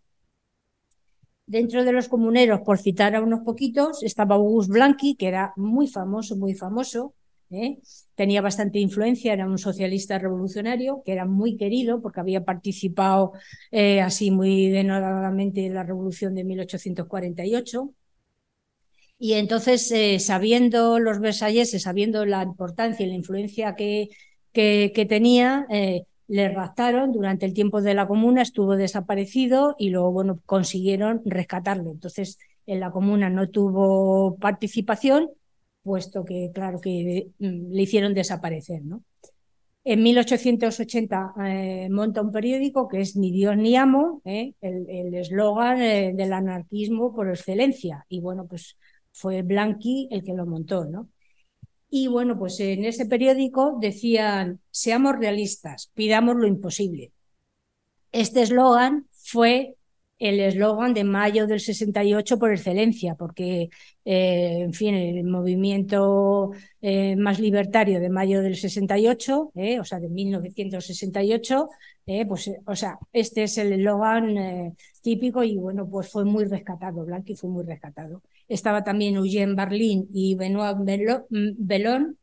Dentro de los comuneros, por citar a unos poquitos, estaba Auguste Blanqui, que era muy famoso, muy famoso, ¿eh? tenía bastante influencia, era un socialista revolucionario que era muy querido porque había participado eh, así muy denodadamente en la revolución de 1848. Y entonces, eh, sabiendo los versalleses, sabiendo la importancia y la influencia que, que, tenía, eh, le raptaron durante el tiempo de la comuna, estuvo desaparecido y luego, bueno, consiguieron rescatarlo. Entonces, en la comuna no tuvo participación puesto que, claro, que mm, le hicieron desaparecer, ¿no? En 1880 eh, monta un periódico que es Ni Dios ni amo, ¿eh? el eslogan del anarquismo por excelencia. Y bueno, pues fue Blanqui el que lo montó, ¿no? Y bueno, pues en ese periódico decían, seamos realistas, pidamos lo imposible. Este eslogan fue el eslogan de mayo del 68 por excelencia, porque, eh, en fin, el movimiento eh, más libertario de mayo del 68, eh, o sea, de 1968, eh, pues, o sea, este es el eslogan típico y, bueno, pues fue muy rescatado, Blanqui fue muy rescatado. Estaba también Eugene Barlin y Benoit Bellon,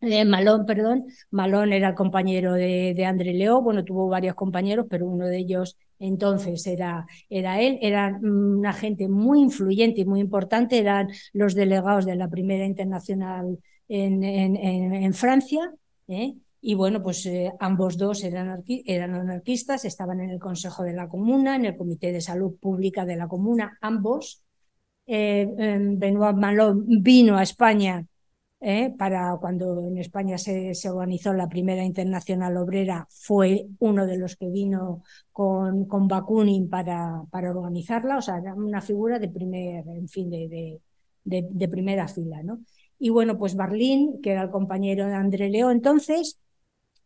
eh, Malón, perdón. Malón era el compañero de, de, André Leo, bueno, tuvo varios compañeros, pero uno de ellos entonces era, era él, era una gente muy influyente y muy importante, eran los delegados de la primera internacional en, en, en, Francia, ¿eh? y bueno, pues eh, ambos dos eran anarquistas, estaban en el Consejo de la Comuna, en el Comité de Salud Pública de la Comuna, ambos. Eh, Benoit Malón vino a España ¿eh? para cuando en España se, organizó la primera internacional obrera, fue uno de los que vino con, con Bakunin para, para organizarla, o sea, una figura de primer, en fin, de, de, primera fila, ¿no? Y bueno, pues Barlín, que era el compañero de André Leo entonces,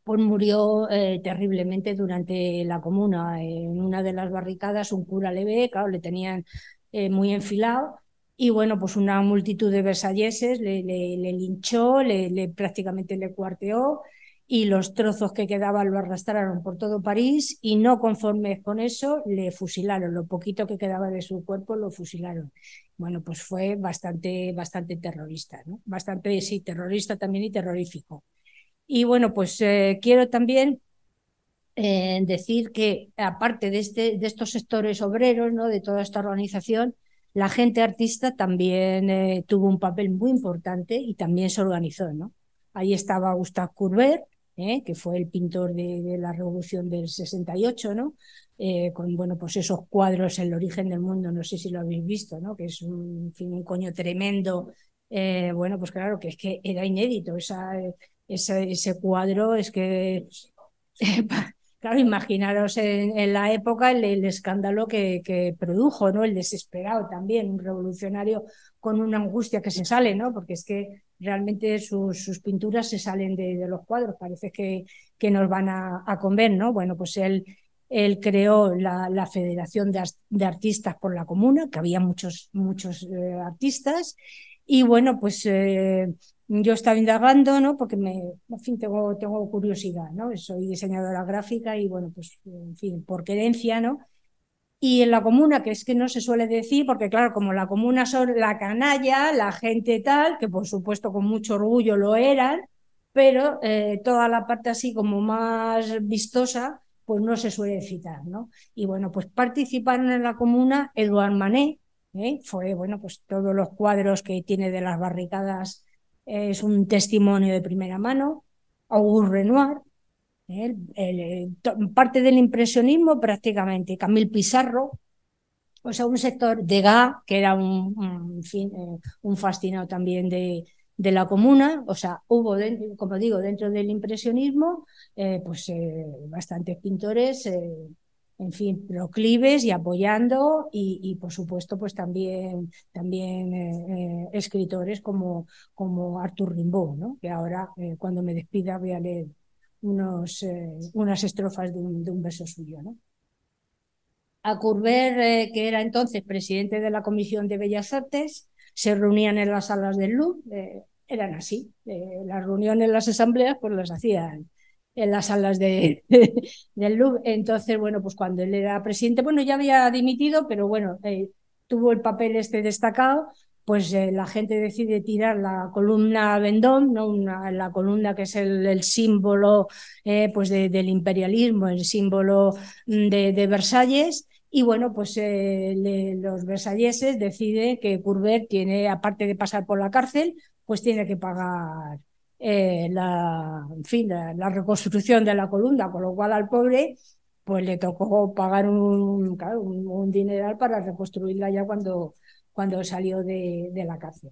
pues murió eh, terriblemente durante la comuna. En una de las barricadas, un cura le ve, claro, le tenían eh, muy enfilado y bueno, pues una multitud de versalleses le, le, le linchó, le, le, prácticamente le cuarteó y los trozos que quedaban lo arrastraron por todo París y no conformes con eso le fusilaron, lo poquito que quedaba de su cuerpo lo fusilaron. bueno, pues fue bastante, bastante terrorista, ¿no? Bastante, sí, terrorista también y terrorífico. Y bueno, pues eh, quiero también eh, decir que aparte de, este, de estos sectores obreros, ¿no? de toda esta organización, la gente artista también eh, tuvo un papel muy importante y también se organizó. ¿no? Ahí estaba Gustave Courbet, ¿eh? que fue el pintor de, la Revolución del 68, ¿no? con bueno, pues esos cuadros, El origen del mundo, no sé si lo habéis visto, ¿no? que es un, fin, un coño tremendo. bueno, pues claro, que es que era inédito esa, ese cuadro, es que Claro, imaginaros en, la época el, escándalo que, produjo, ¿no? El desesperado también, un revolucionario con una angustia que se sale, ¿no? Porque es que realmente sus, pinturas se salen de, los cuadros, parece que, que nos van a, a, comer, ¿no? Bueno, pues él, creó la, Federación de, de, Artistas por la Comuna, que había muchos, muchos eh, artistas, y bueno, pues eh, yo estaba indagando, ¿no? Porque en fin, tengo, tengo curiosidad, ¿no? Soy diseñadora gráfica y bueno, pues, en fin, por querencia, ¿no? Y en la comuna, que es que no se suele decir, porque claro, como la comuna son la canalla, la gente tal, que por supuesto con mucho orgullo lo eran, pero eh, toda la parte así como más vistosa, pues no se suele citar, ¿no? Y bueno, pues participaron en la comuna Eduard Manet, ¿eh? fue, bueno, pues todos los cuadros que tiene de las barricadas es un testimonio de primera mano. Auguste Renoir, parte del impresionismo prácticamente, Camille Pizarro, o sea, un sector de Ga, que era un, fin, eh, un fascinado también de, de, la comuna, o sea, hubo, como digo, dentro del impresionismo, eh, pues eh, bastantes pintores en fin, proclives y apoyando y, por supuesto pues también, también eh, eh, escritores como, como Rimbaud, ¿no? que ahora eh, cuando me despida voy a leer unos, unas estrofas de un, verso suyo. ¿no? A Courbet, que era entonces presidente de la Comisión de Bellas Artes, se reunían en las salas del Louvre, eran así, las reuniones, las asambleas pues las hacían en las salas de, del Louvre. Entonces, bueno, pues cuando él era presidente, bueno, ya había dimitido, pero bueno, eh, tuvo el papel este destacado, pues eh, la gente decide tirar la columna Vendôme, ¿no? La columna que es el, símbolo eh, pues del imperialismo, el símbolo mm, de, Versalles. Y bueno, pues los versalleses deciden que Courbet tiene, aparte de pasar por la cárcel, pues tiene que pagar eh, la, en fin, la, reconstrucción de la columna, con lo cual al pobre pues le tocó pagar un, un, dineral para reconstruirla ya cuando, cuando salió de, de la cárcel.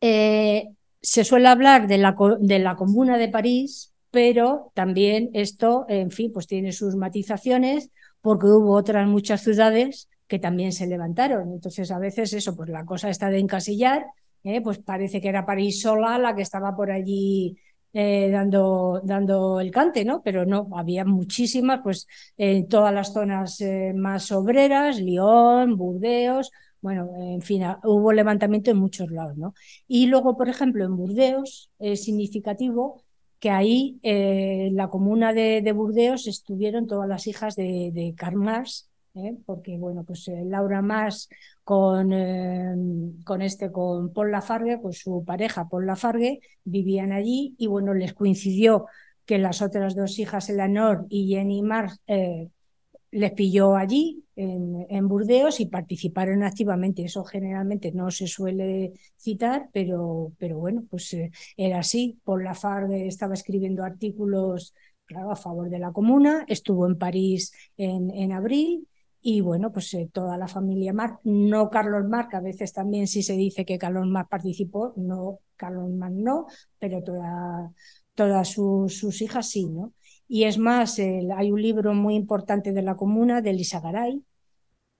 Eh, se suele hablar de la, de la Comuna de París, pero también esto, en fin, pues tiene sus matizaciones porque hubo otras muchas ciudades que también se levantaron. Entonces, a veces eso, pues la cosa está de encasillar ¿eh? pues parece que era París sola la que estaba por allí eh, dando, dando el cante, ¿no? Pero no, había muchísimas, pues en todas las zonas eh, más obreras, Lyon, Burdeos, bueno, en fin, hubo levantamiento en muchos lados, ¿no? Y luego, por ejemplo, en Burdeos es significativo que ahí en la comuna de, Burdeos estuvieron todas las hijas de, de porque bueno, pues Laura Marx con, eh, con este, con Paul Lafargue, pues su pareja Paul Lafargue, vivían allí y bueno, les coincidió que las otras dos hijas, Eleanor y Jenny Marx, eh, les pilló allí en, en, Burdeos y participaron activamente. Eso generalmente no se suele citar, pero, pero bueno, pues eh, era así. Paul Lafargue estaba escribiendo artículos claro, a favor de la comuna, estuvo en París en, en abril y bueno, pues eh, toda la familia Marc, no Carlos Marc, a veces también sí se dice que Carlos Marc participó, no, Carlos Marc no, pero toda, todas sus, hijas sí, ¿no? Y es más, hay un libro muy importante de la comuna de Elisa Garay,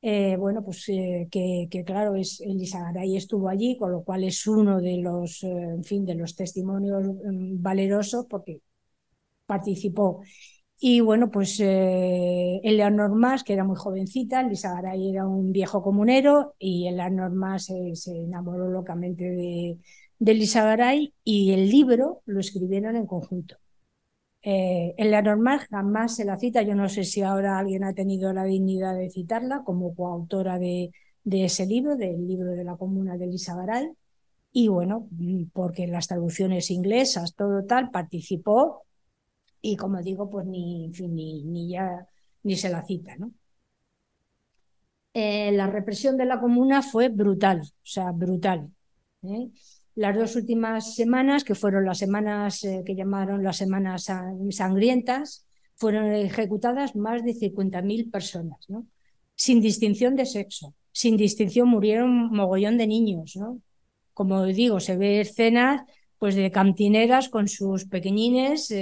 eh, bueno, pues eh, que, que, claro, es, Elisa Garay estuvo allí, con lo cual es uno de los, en fin, de los testimonios mm, valerosos porque participó. Y bueno, pues eh, Eleanor Mas, que era muy jovencita, Lisa Garay era un viejo comunero y Eleanor Mas se enamoró locamente de, de Lisa Garay y el libro lo escribieron en conjunto. Eh, Eleanor Mas jamás se la cita, yo no sé si ahora alguien ha tenido la dignidad de citarla como coautora de, de ese libro, del libro de la comuna de Elisa Garay. Y bueno, porque las traducciones inglesas, todo tal, participó y como digo, pues ni, ni, ni ya ni se la cita, ¿no? Eh, la represión de la comuna fue brutal, o sea, brutal. ¿eh? Las dos últimas semanas, que fueron las semanas eh, que llamaron las semanas sangrientas, fueron ejecutadas más de 50.000 personas, ¿no? sin distinción de sexo, sin distinción murieron mogollón de niños. ¿no? Como digo, se ve escenas pues, de cantineras con sus pequeñines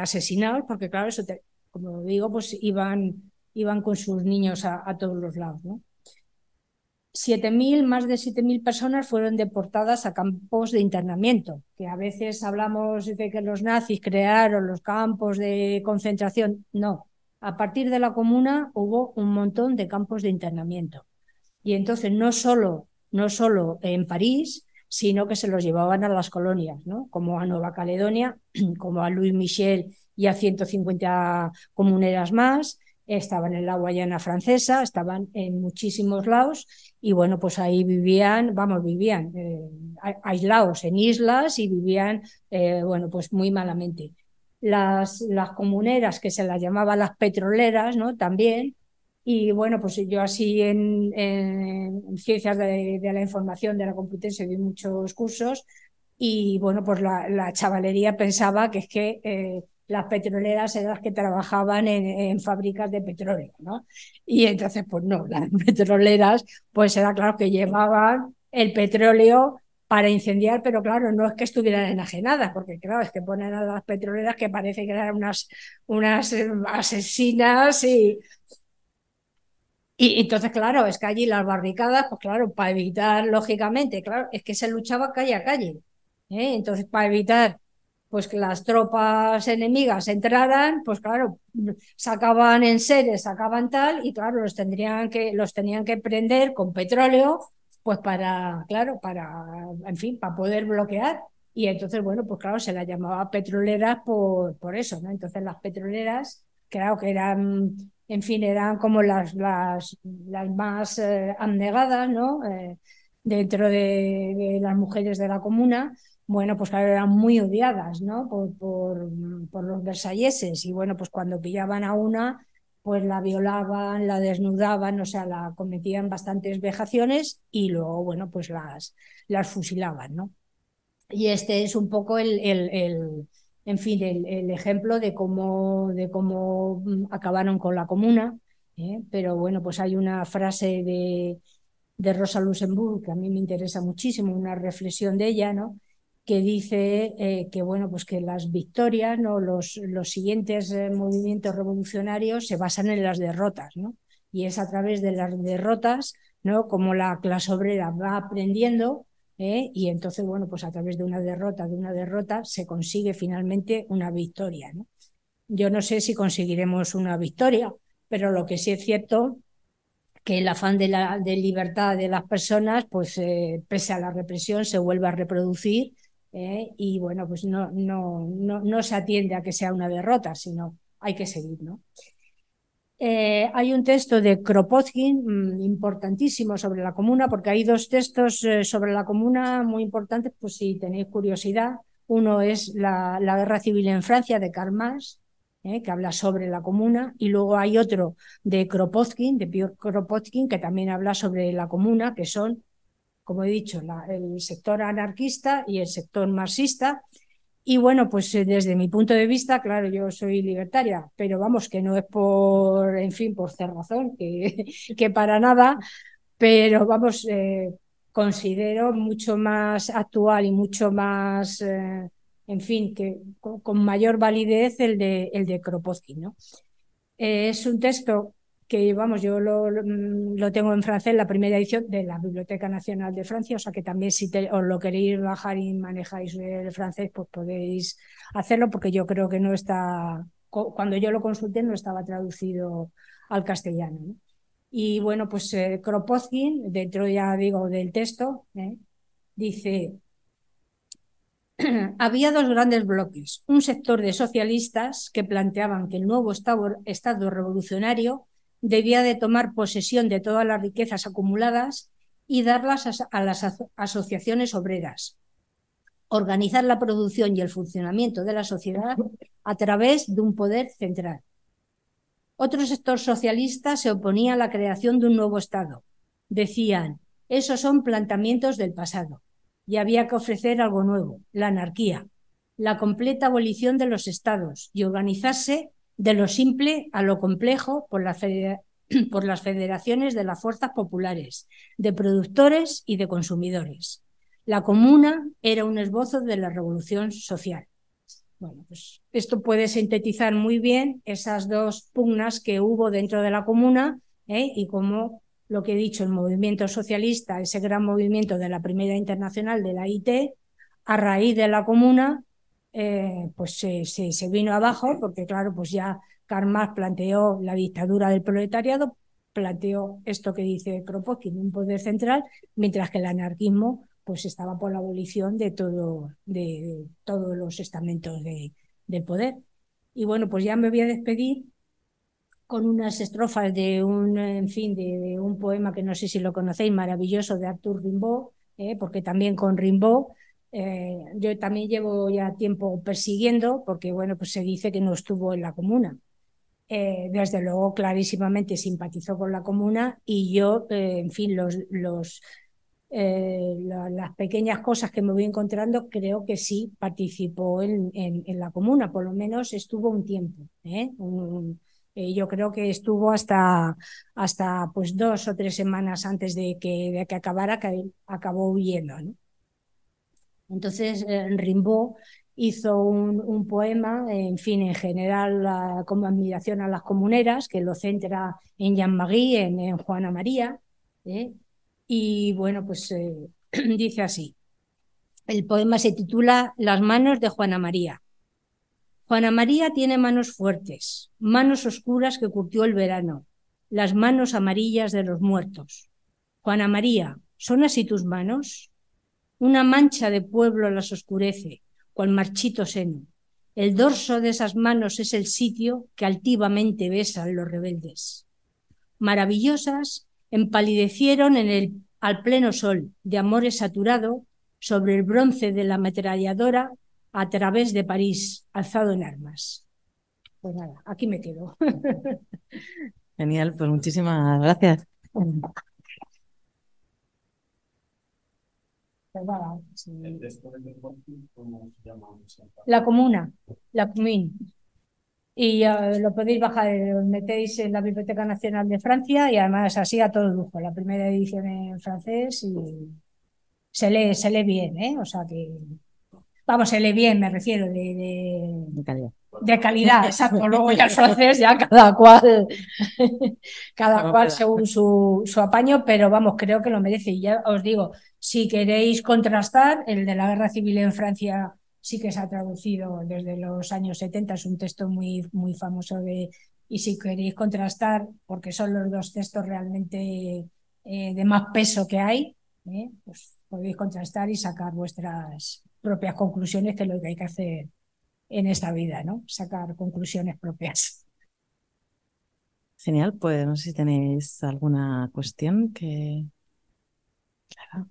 asesinados, porque claro, eso como digo, pues iban iban con sus niños a, todos los lados. ¿no? 7.000, más de 7.000 personas fueron deportadas a campos de internamiento, que a veces hablamos de que los nazis crearon los campos de concentración. No, a partir de la comuna hubo un montón de campos de internamiento. Y entonces no solo, no solo en París, sino que se los llevaban a las colonias, ¿no? como a Nueva Caledonia, como a Louis Michel y a 150 comuneras más, estaban en la Guayana francesa, estaban en muchísimos lados y bueno, pues ahí vivían, vamos, vivían eh, aislados en islas y vivían, eh, bueno, pues muy malamente. Las, las comuneras, que se las llamaba las petroleras, ¿no? También. Y bueno, pues yo así en, en ciencias de, la información de la Complutense di muchos cursos y bueno, pues la, la chavalería pensaba que es que eh, las petroleras eran las que trabajaban en, fábricas de petróleo, ¿no? Y entonces, pues no, las petroleras, pues era claro que llevaban el petróleo para incendiar, pero claro, no es que estuvieran enajenadas, porque claro, es que ponen a las petroleras que parece que eran unas, unas eh, asesinas y, y entonces, claro, es que allí las barricadas, pues claro, para evitar, lógicamente, claro, es que se luchaba calle a calle. ¿eh? Entonces, para evitar pues que las tropas enemigas entraran, pues claro, sacaban en seres, sacaban tal, y claro, los tendrían que, los tenían que prender con petróleo, pues para, claro, para, en fin, para poder bloquear. Y entonces, bueno, pues claro, se las llamaba petroleras por, por eso, ¿no? Entonces las petroleras, claro que eran, en fin, eran como las, las, las más eh, abnegadas, ¿no? Eh, dentro de las mujeres de la comuna, bueno, pues claro, eran muy odiadas, ¿no? Por, por, los versalleses. Y bueno, pues cuando pillaban a una, pues la violaban, la desnudaban, o sea, la cometían bastantes vejaciones y luego, bueno, pues las, las fusilaban, ¿no? Y este es un poco el, el en fin, el, ejemplo de cómo, de cómo acabaron con la comuna. ¿eh? Pero bueno, pues hay una frase de, de Rosa Luxemburg que a mí me interesa muchísimo, una reflexión de ella, ¿no? que dice eh, que bueno pues que las victorias no los, los siguientes eh, movimientos revolucionarios se basan en las derrotas no y es a través de las derrotas no como la clase obrera va aprendiendo ¿eh? y entonces bueno pues a través de una derrota de una derrota se consigue finalmente una victoria no yo no sé si conseguiremos una victoria pero lo que sí es cierto que el afán de la de libertad de las personas pues pese a la represión se vuelve a reproducir ¿eh? y bueno, pues no, no, no, no, se atiende a que sea una derrota, sino hay que seguir, ¿no? Eh, hay un texto de Kropotkin mm, importantísimo sobre la comuna, porque hay dos textos eh, sobre la comuna muy importantes, pues si tenéis curiosidad. Uno es la, Guerra Civil en Francia de Karl Marx, que habla sobre la comuna, y luego hay otro de Kropotkin, de Piotr Kropotkin, que también habla sobre la comuna, que son como he dicho, el sector anarquista y el sector marxista. Y bueno, pues eh, desde mi punto de vista, claro, yo soy libertaria, pero vamos, que no es por, en fin, por cerrazón, que, que para nada, pero vamos, eh, considero mucho más actual y mucho más, eh, en fin, que con, mayor validez el de, el de Kropotkin, ¿no? es un texto que vamos, yo lo, mm, lo, tengo en francés, la primera edición de la Biblioteca Nacional de Francia, o sea que también si os lo queréis bajar y manejáis el francés, pues podéis hacerlo porque yo creo que no está, cuando yo lo consulté no estaba traducido al castellano. Y bueno, pues eh, Kropotkin, dentro ya digo del texto, ¿eh? dice, había dos grandes bloques, un sector de socialistas que planteaban que el nuevo estado, estado revolucionario debía de tomar posesión de todas las riquezas acumuladas y darlas a las asociaciones obreras, organizar la producción y el funcionamiento de la sociedad a través de un poder central. Otro sector socialista se oponía a la creación de un nuevo Estado. Decían, esos son planteamientos del pasado y había que ofrecer algo nuevo, la anarquía, la completa abolición de los estados y organizarse de lo simple a lo complejo por, las federaciones de las fuerzas populares, de productores y de consumidores. La comuna era un esbozo de la revolución social. Bueno, pues esto puede sintetizar muy bien esas dos pugnas que hubo dentro de la comuna ¿eh? y cómo lo que he dicho, el movimiento socialista, ese gran movimiento de la primera internacional de la IT, a raíz de la comuna, eh, pues se, se, vino abajo, porque claro, pues ya Karl Marx planteó la dictadura del proletariado, planteó esto que dice Kropotkin, un poder central, mientras que el anarquismo pues estaba por la abolición de todo, de, todos los estamentos de, del poder. Y bueno, pues ya me voy a despedir con unas estrofas de un, en fin, de, un poema que no sé si lo conocéis, maravilloso de Arthur Rimbaud, eh, porque también con Rimbaud eh, yo también llevo ya tiempo persiguiendo, porque bueno, pues se dice que no estuvo en la comuna. Eh, desde luego, clarísimamente simpatizó con la comuna y yo, en fin, los, los eh, las pequeñas cosas que me voy encontrando, creo que sí participó en, en, la comuna, por lo menos estuvo un tiempo. ¿eh? Eh, yo creo que estuvo hasta, hasta pues dos o tres semanas antes de que, de que acabara, que acabó huyendo. Entonces, Rimbaud hizo un, poema, en fin, en general como admiración a las comuneras, que lo centra en Jean-Marie, en, Juana María, ¿eh? Y bueno, pues eh, dice así. El poema se titula Las manos de Juana María. Juana María tiene manos fuertes, manos oscuras que curtió el verano, las manos amarillas de los muertos. Juana María, ¿son así tus manos? Una mancha de pueblo las oscurece, cual marchito seno. El dorso de esas manos es el sitio que altivamente besan los rebeldes. Maravillosas empalidecieron en el, al pleno sol de amores saturado sobre el bronce de la ametralladora a través de París, alzado en armas. Pues nada, aquí me quedo. Genial, pues muchísimas gracias. La comuna, la común y lo podéis bajar, lo metéis en la Biblioteca Nacional de Francia y además así a todo lujo, la primera edición en francés y se lee, se lee bien, ¿eh? O sea que, vamos, se lee bien, me refiero, de, de, calidad. De calidad, exacto. Luego ya el francés, ya cada cual, cada cual según su, su apaño, pero vamos, creo que lo merece. Y ya os digo, si queréis contrastar, el de la guerra civil en Francia sí que se ha traducido desde los años 70, es un texto muy, muy famoso de, y si queréis contrastar, porque son los dos textos realmente eh, de más peso que hay, eh, pues podéis contrastar y sacar vuestras propias conclusiones, que es lo que hay que hacer en esta vida, ¿no? Sacar conclusiones propias. Genial, pues no sé si tenéis alguna cuestión que... Claro.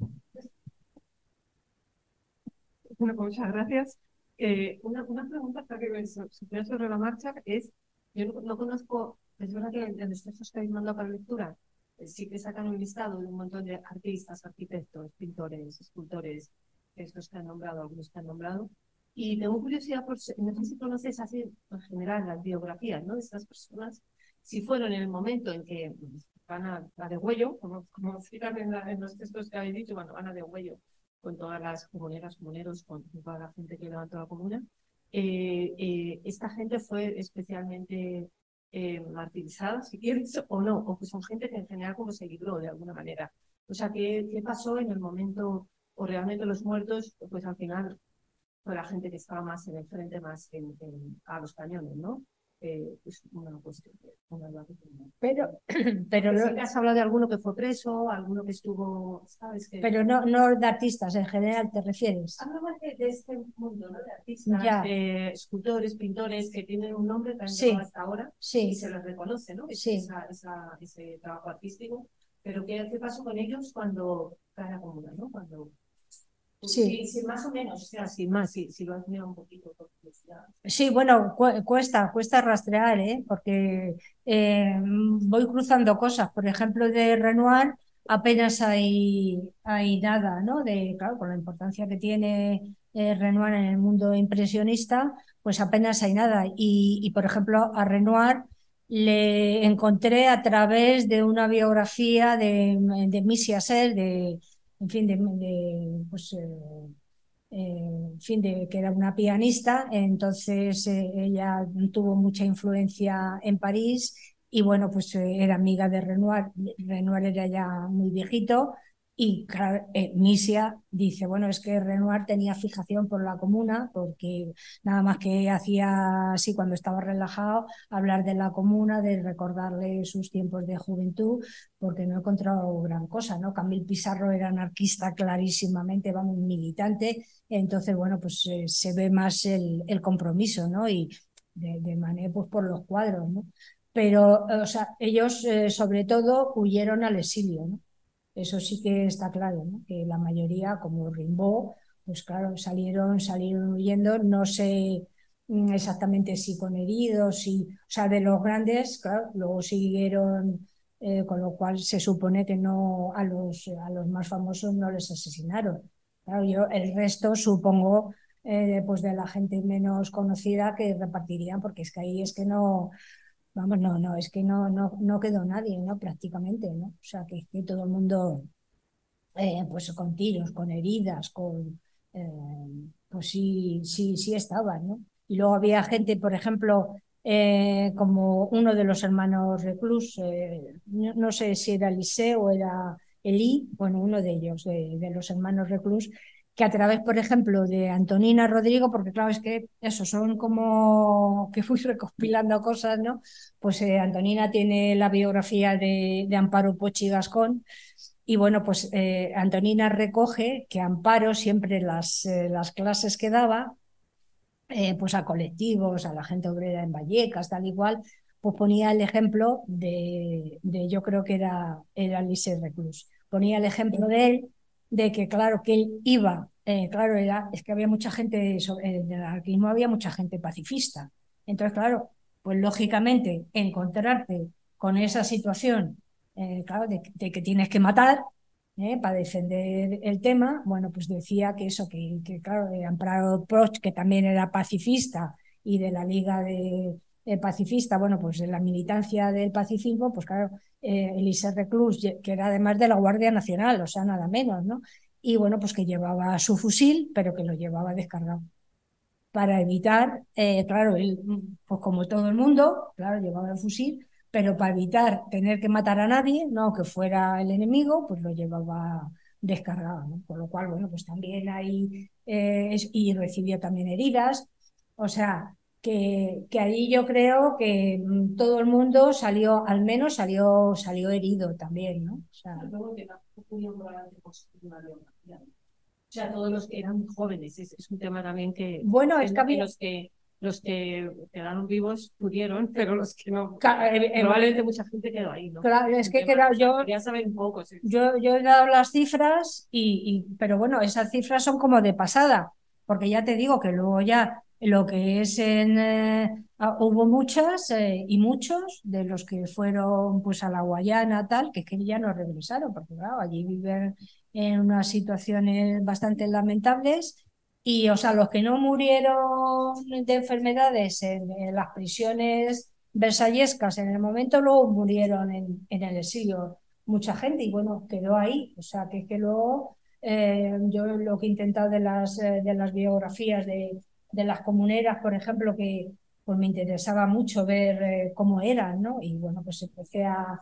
Bueno, pues muchas gracias. Eh, una, una, pregunta para que me sobre la marcha es, yo no, conozco, es verdad que en los textos que habéis mandado para lectura, eh, sí que sacan un listado de un montón de artistas, arquitectos, pintores, escultores, estos que han nombrado, algunos que han nombrado, y tengo curiosidad por, no sé si conoces así en general las biografías ¿no? de estas personas, si fueron en el momento en que van a, a de huello, como, como explican en, en, los textos que habéis dicho, bueno, van a de huello, con todas las comuneras, comuneros, con toda la gente que levantó la comuna. Eh, eh, esta gente fue especialmente eh, martirizada, si quieres, o no, o que son gente que en general como se libró de alguna manera. O sea, ¿qué, qué pasó en el momento, o realmente los muertos, pues al final fue la gente que estaba más en el frente, más en, a los cañones, ¿no? eh, es una cuestión. de- una de. Pero, pero, sí que has hablado de alguno que fue preso, alguno que estuvo, ¿sabes? Que... pero no, no de artistas en general, ¿te refieres? Hablaba de, de este mundo, ¿no? De artistas, Ya. de escultores, pintores que tienen un nombre que han Sí. hasta ahora y Sí, se les reconoce, ¿no? Sí. Esa, esa, ese trabajo artístico. Pero ¿qué, qué pasó con ellos cuando cae la comuna, ¿no? Cuando... Sí. sí, más o menos, o sea, sin más, si, si lo has mirado un poquito. por curiosidad. sí, bueno, cu- cuesta, cuesta rastrear, ¿eh? Porque eh, voy cruzando cosas. Por ejemplo, de Renoir apenas hay, hay nada, ¿no? De, claro, con la importancia que tiene eh, Renoir en el mundo impresionista, pues apenas hay nada. Y, y, por ejemplo, a Renoir le encontré a través de una biografía de, de Missy de, en fin, de, pues, eh, eh, en fin, de que era una pianista, entonces eh, ella tuvo mucha influencia en París y bueno, pues era amiga de Renoir, Renoir era ya muy viejito y eh, Misia dice, bueno, es que Renoir tenía fijación por la comuna porque nada más que hacía así cuando estaba relajado, hablar de la comuna, de recordarle sus tiempos de juventud, porque no he encontrado gran cosa, ¿no? Camille Pizarro era anarquista clarísimamente, vamos, militante, entonces, bueno, pues eh, se ve más el, el compromiso, ¿no? Y de, de manera, pues por los cuadros, ¿no? Pero, o sea, ellos eh, sobre todo huyeron al exilio, ¿no? Eso sí que está claro. Que la mayoría, como Rimbaud, pues claro, salieron, salieron huyendo, no sé mm, exactamente si con heridos, si, o sea, de los grandes, claro, luego siguieron, eh, con lo cual se supone que no a los, a los más famosos no les asesinaron. Claro, yo el resto supongo eh, pues de la gente menos conocida que repartirían, porque es que ahí es que no, vamos, no, no, es que no, no, no quedó nadie, ¿no? Prácticamente, ¿no? O sea, que, todo el mundo, eh, pues con tiros, con heridas, con, eh, pues sí, sí, sí estaban, ¿no? Y luego había gente, por ejemplo, eh, como uno de los hermanos Reclus, no, no sé si era Eliseo o era Elí, bueno, uno de ellos, de, de los hermanos Reclus, a través, por ejemplo, de Antonina Rodrigo, porque claro, es que eso, son como que fui recopilando cosas, ¿no? Pues eh, Antonina tiene la biografía de, Amparo Pochi Gascón, y bueno, pues eh, Antonina recoge que Amparo siempre las, eh, las clases que daba, pues a colectivos, a la gente obrera en Vallecas, tal igual, pues ponía el ejemplo de, de yo creo que era, era Lise Reclus. Ponía el ejemplo de él, de que claro, que él iba, eh, claro, era, es que había mucha gente, sobre, en el anarquismo había mucha gente pacifista. Entonces, claro, pues lógicamente encontrarte con esa situación, eh, claro, de, de, que tienes que matar eh, para defender el tema, bueno, pues decía que eso, que, que claro, Amparo Proch, que también era pacifista y de la Liga de, de Pacifista, bueno, pues de la militancia del pacifismo, pues claro, eh, Elise Reclus, que era además de la Guardia Nacional, o sea, nada menos, ¿no? Y bueno, pues que llevaba su fusil, pero que lo llevaba descargado. Para evitar, eh, claro, él, pues como todo el mundo, claro, llevaba el fusil, pero para evitar tener que matar a nadie, no que fuera el enemigo, pues lo llevaba descargado, ¿no? Con lo cual, bueno, pues también hay, eh, y recibió también heridas, o sea, que, que, ahí yo creo que todo el mundo salió, al menos salió, salió herido también, ¿no? O sea, o sea, todos los que eran jóvenes, es, es un tema también que... Bueno, es que, los que los que quedaron vivos pudieron, pero los que no... Claro, probablemente mucha gente quedó ahí, ¿no? Claro, es que queda, yo... Quería saber un poco. Sí. Yo, yo he dado las cifras, y, y, pero bueno, esas cifras son como de pasada, porque ya te digo que luego ya lo que es en... Eh, hubo muchas eh, y muchos de los que fueron pues a la Guayana, tal, que es que ya no regresaron, porque claro, allí viven en unas situaciones bastante lamentables y, o sea, los que no murieron de enfermedades en, en las prisiones versallescas en el momento, luego murieron en, en, el exilio mucha gente y bueno, quedó ahí. O sea, que es que luego eh, yo lo que he intentado de las, de las biografías de, de las comuneras, por ejemplo, que pues me interesaba mucho ver eh, cómo eran, ¿no? Y bueno, pues empecé a,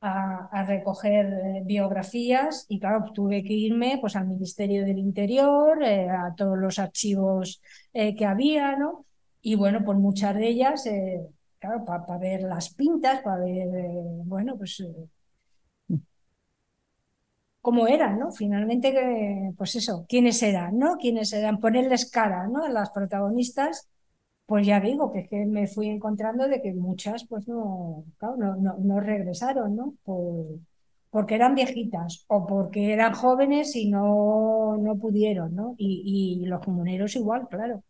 a, a, recoger eh, biografías y claro, tuve que irme pues al Ministerio del Interior, eh, a todos los archivos eh, que había, ¿no? Y bueno, pues muchas de ellas, claro, para ver las pintas, para ver, bueno, pues cómo eran, ¿no? Finalmente, pues eso, quiénes eran, ¿no? Quiénes eran, ponerles cara, ¿no? A las protagonistas, pues ya digo, que es que me fui encontrando de que muchas, pues no, claro, no, no, no regresaron, ¿no? Por, porque eran viejitas o porque eran jóvenes y no, no pudieron, ¿no? Y, y los comuneros igual, claro.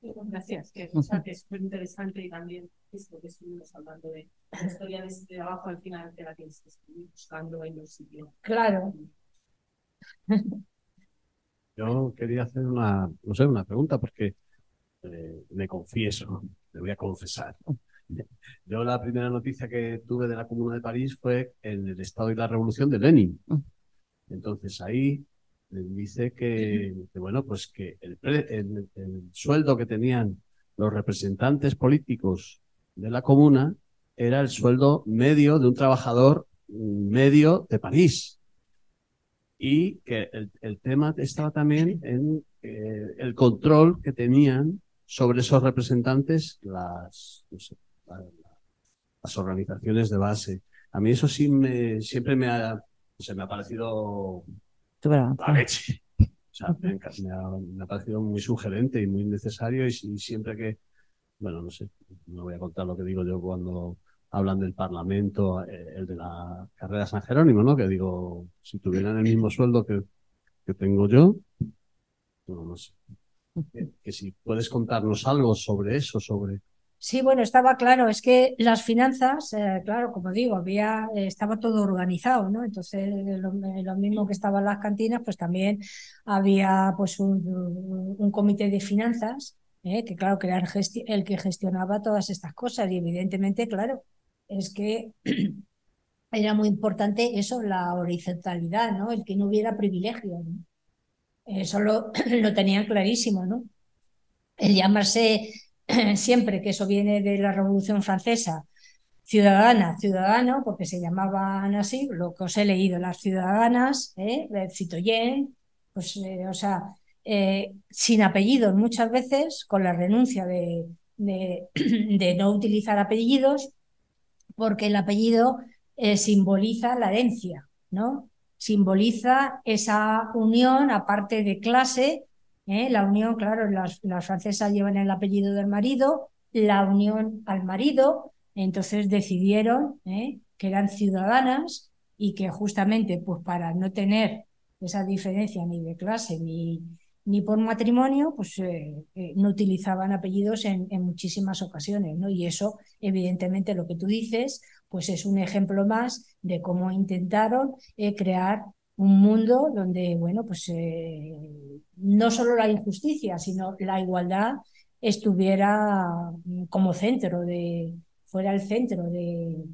Gracias, que, o sea, que es súper interesante y también esto que estuvimos hablando de la historia de este trabajo al final de la que estoy buscando en los sitios. Claro. Yo quería hacer una, no sé, una pregunta porque eh, me confieso, me voy a confesar. Yo la primera noticia que tuve de la Comuna de París fue en el Estado y la Revolución de Lenin. Entonces ahí dice que, que, bueno, pues que el, el, el, sueldo que tenían los representantes políticos de la comuna era el sueldo medio de un trabajador medio de París. Y que el, el tema estaba también en eh, el control que tenían sobre esos representantes las, no sé, las organizaciones de base. A mí eso sí me, siempre me ha, se me ha parecido la leche. O sea, me, me, ha, me, ha, parecido muy sugerente y muy necesario y, y, siempre que, bueno, no sé, no voy a contar lo que digo yo cuando hablan del Parlamento, eh, el de la carrera San Jerónimo, ¿no? Que digo, si tuvieran el mismo sueldo que, tengo yo, no, sé. Que, si puedes contarnos algo sobre eso, sobre Sí, bueno, estaba claro, es que las finanzas, eh, claro, como digo, había, eh, estaba todo organizado, ¿no? Entonces, lo, lo, mismo que estaban las cantinas, pues también había pues un, comité de finanzas, ¿eh? que claro, que era el, el, que gestionaba todas estas cosas y evidentemente, claro, es que era muy importante eso, la horizontalidad, ¿no? El que no hubiera privilegios, ¿no? Eso lo, lo tenían clarísimo, ¿no? El llamarse siempre que eso viene de la Revolución Francesa, ciudadana, ciudadano, porque se llamaban así, lo que os he leído, las ciudadanas, ¿eh? Citoyen, pues, eh, o sea, eh, sin apellidos muchas veces, con la renuncia de, de no utilizar apellidos, porque el apellido eh, simboliza la herencia, ¿no? Simboliza esa unión, aparte de clase, ¿eh? La unión, claro, las, las, francesas llevan el apellido del marido, la unión al marido, entonces decidieron ¿eh? que eran ciudadanas y que justamente pues para no tener esa diferencia ni de clase ni, ni por matrimonio, pues eh, eh, no utilizaban apellidos en, muchísimas ocasiones, ¿no? Y eso, evidentemente, lo que tú dices, pues es un ejemplo más de cómo intentaron eh, crear un mundo donde, bueno, pues no solo la injusticia, sino la igualdad estuviera como centro de, fuera el centro de,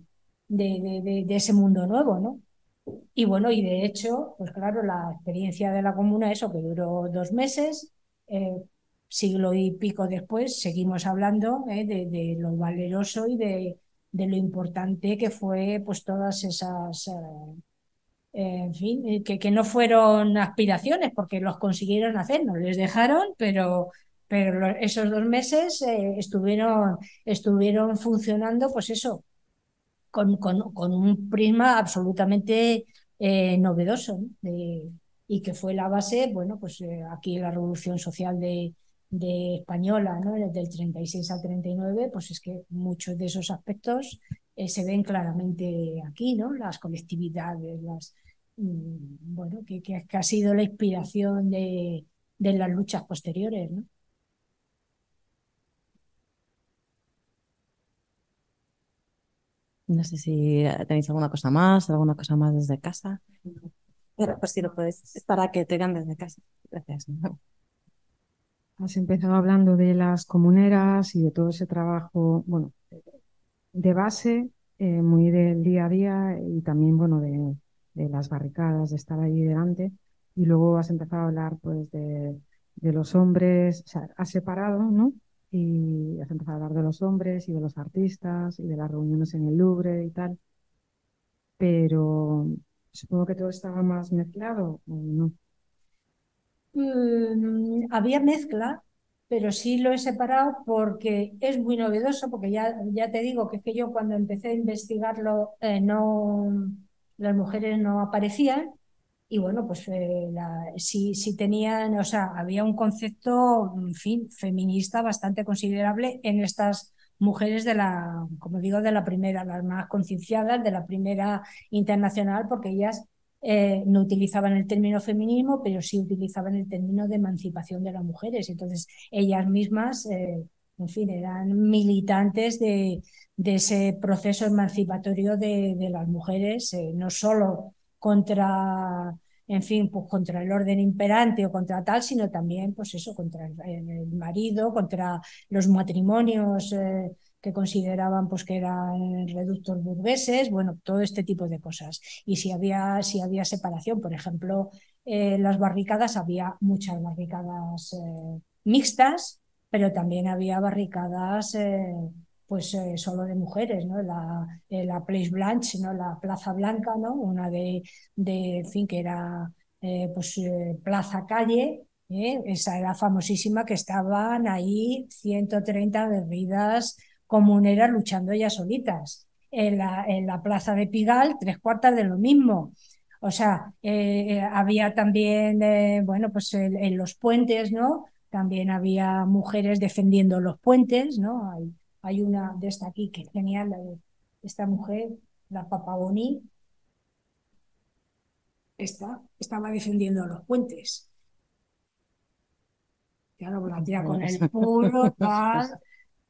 de, de, de, ese mundo nuevo, ¿no? Y bueno, y de hecho, pues claro, la experiencia de la comuna, eso que duró dos meses, eh, siglo y pico después, seguimos hablando eh, de, de, lo valeroso y de, de, lo importante que fue pues todas esas... Eh, en fin, que, que, no fueron aspiraciones porque los consiguieron hacer, no les dejaron, pero, pero esos dos meses eh, estuvieron, estuvieron funcionando, pues eso, con, con, con un prisma absolutamente eh, novedoso y que fue la base, bueno, pues eh, aquí la revolución social de, de española, ¿no? del 36 al 39, pues es que muchos de esos aspectos eh, se ven claramente aquí, ¿no? Las colectividades, las, mm, bueno, que, que, ha sido la inspiración de, de las luchas posteriores, ¿no? No sé si tenéis alguna cosa más, alguna cosa más desde casa. Pero pues si lo podéis, es para que tengan desde casa. Gracias. Has empezado hablando de las comuneras y de todo ese trabajo, bueno, de base, eh, muy del día a día y también, bueno, de, de, las barricadas, de estar ahí delante. Y luego has empezado a hablar, pues, de, de los hombres, o sea, has separado, ¿no? Y has empezado a hablar de los hombres y de los artistas y de las reuniones en el Louvre y tal. Pero supongo que todo estaba más mezclado o no. Mm, había mezcla, pero sí lo he separado porque es muy novedoso, porque ya, ya te digo que es que yo cuando empecé a investigarlo, eh, no, las mujeres no aparecían. Y bueno, pues eh, sí tenían, o sea, había un concepto, en fin, feminista bastante considerable en estas mujeres de la, como digo, de la primera, las más concienciadas, de la primera internacional, porque ellas eh, no utilizaban el término feminismo, pero sí utilizaban el término de emancipación de las mujeres. Entonces, ellas mismas, eh, en fin, eran militantes de, de ese proceso emancipatorio de, de las mujeres, eh, no solo contra en fin, pues contra el orden imperante o contra tal, sino también, pues eso, contra el, marido, contra los matrimonios eh, que consideraban pues que eran reductos burgueses, bueno, todo este tipo de cosas. Y si había, si había separación, por ejemplo, eh, las barricadas, había muchas barricadas eh, mixtas, pero también había barricadas pues eh, solo de mujeres, ¿no? La, eh, la Place Blanche, ¿no? La Plaza Blanca, ¿no? Una de, de en fin, que era eh, pues Plaza Calle, esa era famosísima que estaban ahí 130 bebidas comuneras luchando ellas solitas. En la, en la Plaza de Pigal, tres cuartas de lo mismo. O sea, había también, bueno, pues en, los puentes, ¿no? También había mujeres defendiendo los puentes, ¿no? Hay una de esta aquí que es genial, la de esta mujer, la Papaboni, esta, estaba defendiendo los puentes. Claro, la tía con el puro, tal.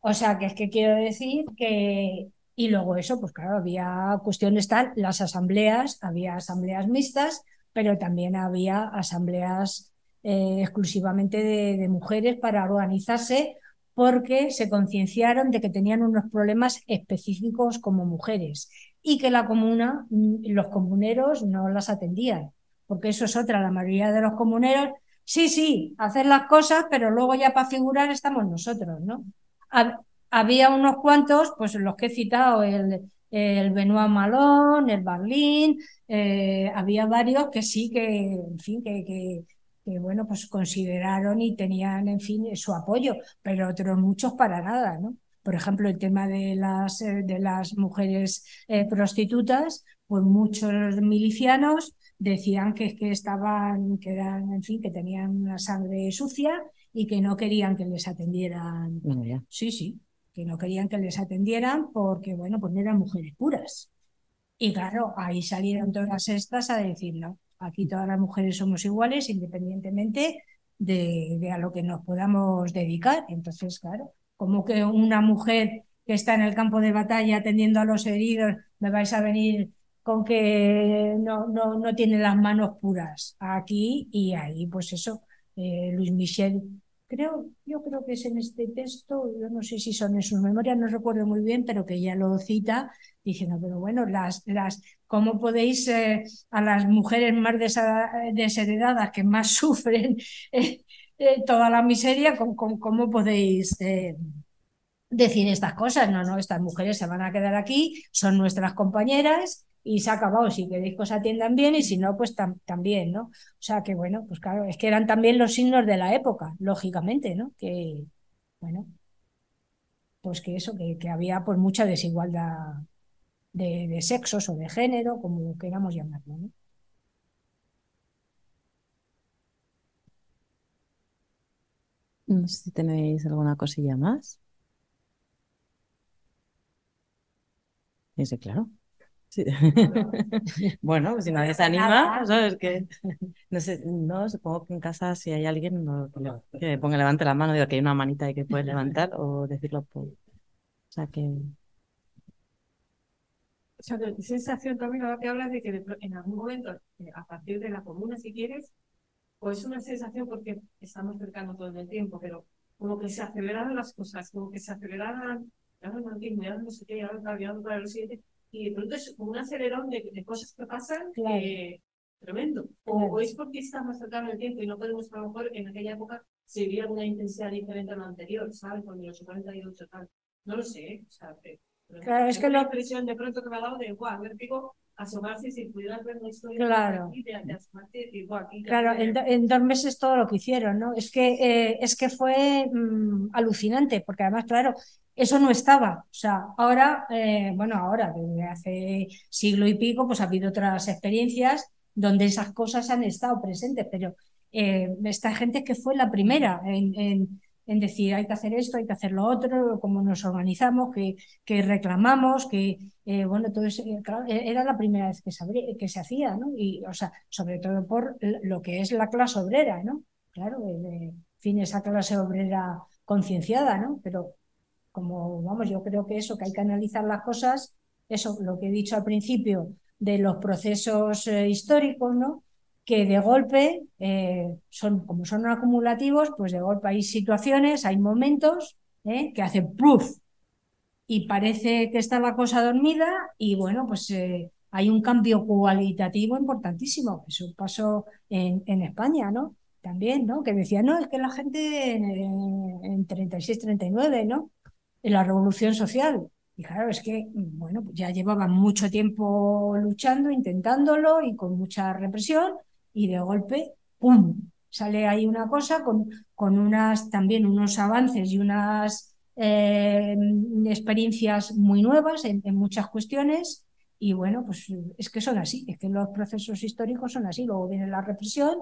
O sea, que es que quiero decir que. Y luego eso, pues claro, había cuestiones tal, las asambleas, había asambleas mixtas, pero también había asambleas eh, exclusivamente de, de, mujeres para organizarse porque se concienciaron de que tenían unos problemas específicos como mujeres y que la comuna, mm, los comuneros no las atendían, porque eso es otra, la mayoría de los comuneros, sí, sí, hacer las cosas, pero luego ya para figurar estamos nosotros, ¿no? Había unos cuantos, pues los que he citado, el, el Benoit Malón, el Berlín, eh, había varios que sí, que, en fin, que, que que bueno, pues consideraron y tenían, en fin, su apoyo, pero otros muchos para nada, ¿no? Por ejemplo, el tema de las, eh, de las mujeres eh, prostitutas, pues muchos milicianos decían que, que estaban, que eran, en fin, que tenían una sangre sucia y que no querían que les atendieran. sí, sí, que no querían que les atendieran porque, bueno, pues no eran mujeres puras. Y claro, ahí salieron todas estas a decir, no, Aquí todas las mujeres somos iguales independientemente de, a lo que nos podamos dedicar. Entonces, claro, como que una mujer que está en el campo de batalla atendiendo a los heridos, me vais a venir con que no, no, no tiene las manos puras aquí y ahí, pues eso, eh, Luis Michel creo, yo creo que es en este texto, yo no sé si son en sus memorias, no recuerdo muy bien, pero que ya lo cita, diciendo, pero bueno, las, las, ¿cómo podéis eh, a las mujeres más desheredadas que más sufren eh, eh, toda la miseria, ¿cómo, podéis decir estas cosas? No, no, estas mujeres se van a quedar aquí, son nuestras compañeras y se ha acabado. Si queréis que os atiendan bien y si no, pues también, ¿no? O sea que bueno, pues claro, es que eran también los signos de la época, lógicamente, ¿no? Que, bueno, pues que eso, que, que había pues mucha desigualdad de, de, sexos o de género, como queramos llamarlo, ¿no? No sé si tenéis alguna cosilla más. Ese, claro. Sí. bueno, pues si nadie se anima, ¿sabes? Que, no sé, no, supongo que en casa si hay alguien no, que, ponga, levante la mano, digo que hay una manita y que puede levantar o decirlo por... O sea que... O sea, la sensación también ahora que hablas de que en algún momento, eh, a partir de la comuna, si quieres, o es una sensación porque estamos cercanos todo el tiempo, pero como que se aceleraron las cosas, como que se aceleraron, ya no, ya no sé qué, ya no, para los siguientes, y de pronto es como un acelerón de, de cosas que pasan claro. eh, tremendo. O, claro. o, es porque está más cercano el tiempo y no podemos, a lo mejor, en aquella época se vivía una intensidad diferente a la anterior, ¿sabes? Cuando los 48 tal. No lo sé, ¿eh? o sea, Claro, es que la impresión de pronto que me ha dado de, guau, ver, digo, asomarse si pudieras ver la historia Claro. de, de, asomarte y decir, aquí Claro, en, en dos meses todo lo que hicieron, ¿no? Es que, eh, es que fue mm, alucinante, porque además, claro, eso no estaba. O sea, ahora, eh, bueno, ahora, desde hace siglo y pico, pues ha habido otras experiencias donde esas cosas han estado presentes, pero eh, esta gente que fue la primera en, en- en decir hay que hacer esto, hay que hacer lo otro, cómo nos organizamos, que reclamamos, que, eh, bueno, todo eso, eh, claro, e- era la primera vez que se, que se hacía, ¿no? Y, o sea, sobre todo por lo que es la clase obrera, ¿no? Claro, eh, en fin, esa clase obrera concienciada, ¿no? Pero como, vamos, yo creo que eso, que hay que analizar las cosas, eso, lo que he dicho al principio de los procesos históricos, ¿no? Que de golpe, eh, son, como son acumulativos, pues de golpe hay situaciones, hay momentos ¿eh? que hacen ¡pluf! y parece que está la cosa dormida y bueno, pues eh, hay un cambio cualitativo importantísimo. Eso pasó en, en España, ¿no? También, ¿no? Que decía, no, es que la gente en, en 36, 39, ¿no? En la revolución social. Y claro, es que, bueno, pues ya llevaban mucho tiempo luchando, intentándolo y con mucha represión y de golpe, ¡pum! Sale ahí una cosa con, con unas, también unos avances y unas eh, experiencias muy nuevas en, muchas cuestiones. Y bueno, pues es que son así, es que los procesos históricos son así, luego viene la represión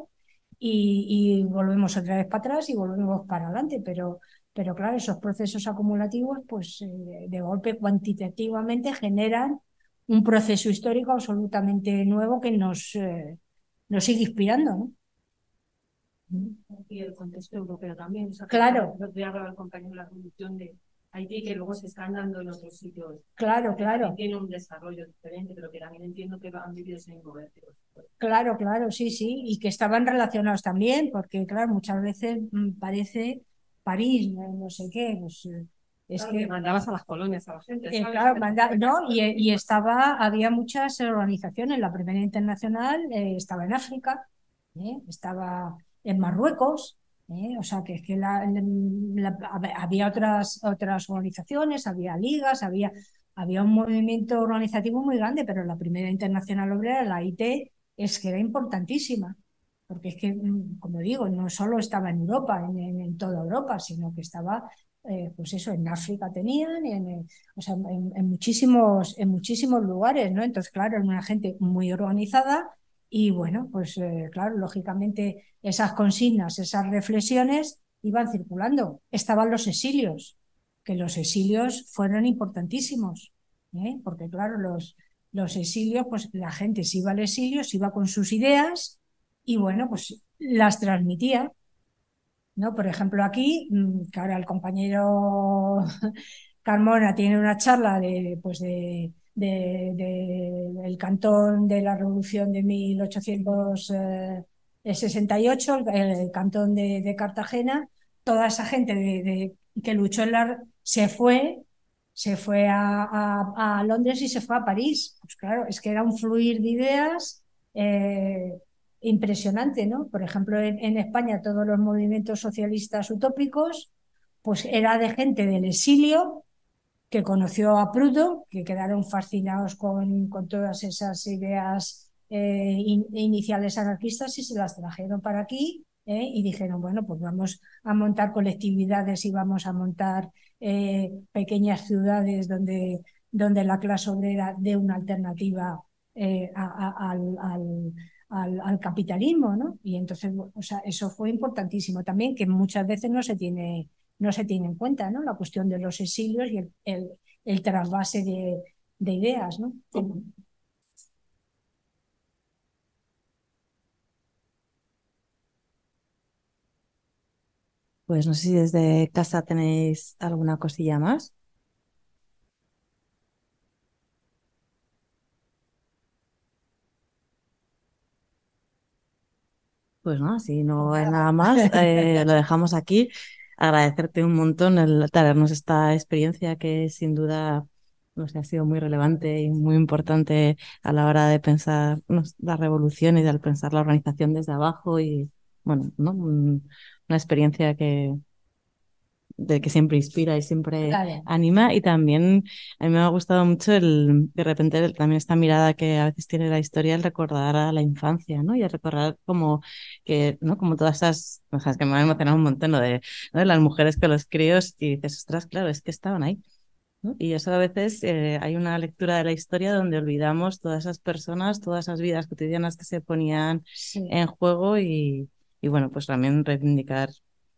y, y volvemos otra vez para atrás y volvemos para adelante, pero, pero claro, esos procesos acumulativos, pues eh, de golpe cuantitativamente generan un proceso histórico absolutamente nuevo que nos, eh, nos sigue inspirando, ¿no? Y el contexto europeo también. O sea, Claro. Lo que hablaba el compañero de la revolución de Haití, que luego se están dando en otros sitios. Claro, claro. Tiene un desarrollo diferente, pero que también entiendo que han vivido mismo vértigo. Claro, claro, sí, sí, y que estaban relacionados también, porque claro, muchas veces mm, parece París, no, no sé qué, pues eh, es Claro, que que mandabas a las colonias a la gente. Eh, no, y, y estaba, había muchas organizaciones. La primera internacional eh, estaba en África, ¿eh? estaba en Marruecos, ¿eh? o sea que es que la- la- hab- había otras, otras organizaciones, había ligas, había, había un movimiento organizativo muy grande, pero la primera internacional obrera, la IT, es que era importantísima. Porque es que, mm, como digo, no solo estaba en Europa, en, en- en toda Europa, sino que estaba eh, pues eso, en África tenían, en, eh, o sea, en, muchísimos, en muchísimos lugares, ¿no? Entonces, claro, era una gente muy organizada y bueno, pues eh, claro, lógicamente esas consignas, esas reflexiones iban circulando. Estaban los exilios, que los exilios fueron importantísimos. Porque claro, los, los exilios, pues la gente se iba al exilio, se iba con sus ideas y bueno, pues las transmitía. ¿No? Por ejemplo, aquí, mm, que ahora el compañero Carmona tiene una charla de, pues de, de- del cantón de la Revolución de 1868, el, el cantón de, Cartagena, toda esa gente de, que luchó en la... se fue, se fue a Londres y se fue a París. Pues claro, es que era un fluir de ideas. eh, impresionante, ¿no? Por ejemplo, en, España todos los movimientos socialistas utópicos, pues era de gente del exilio que conoció a Proudhon, que quedaron fascinados con, con todas esas ideas eh, in- iniciales anarquistas y se las trajeron para aquí ¿eh? y dijeron, bueno, pues vamos a montar colectividades y vamos a montar eh, pequeñas ciudades donde, donde la clase obrera dé una alternativa al- al, al capitalismo, ¿no? Y entonces, o sea, eso fue importantísimo también, que muchas veces no se tiene, no se tiene en cuenta, ¿no? La cuestión de los exilios y el, el, trasvase de, de ideas, ¿no? Pues no sé si desde casa tenéis alguna cosilla más. Pues no, si no hay nada más, eh, lo dejamos aquí. Agradecerte un montón el traernos esta experiencia que sin duda no sé, ha sido muy relevante y muy importante a la hora de pensar no la revolución y de pensar la organización desde abajo y bueno, ¿no? Un- una experiencia que de que siempre inspira y siempre Claro. anima. Y también a mí me ha gustado mucho el, de repente, también esta mirada que a veces tiene la historia, el recordar a la infancia, ¿no? Y el recordar como que, ¿no? Como todas esas cosas que me han emocionado un montón, lo de, ¿no? de las mujeres con los críos, y dices, ostras, claro, es que estaban ahí. ¿no? Y eso a veces eh, hay una lectura de la historia donde olvidamos todas esas personas, todas esas vidas cotidianas que se ponían Sí. en juego y, y bueno, pues también reivindicar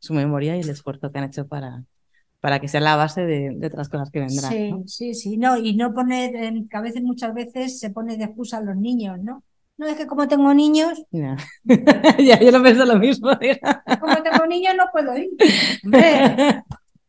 su memoria y el esfuerzo que han hecho para, para que sea la base de, de otras cosas que vendrán. Sí, ¿no? sí, sí, no, y no poner, en, que a veces, muchas veces se pone de excusa a los niños, ¿no? No es que como tengo niños, Ya. ya, yo no pienso lo mismo. como tengo niños no puedo ir. Hombre,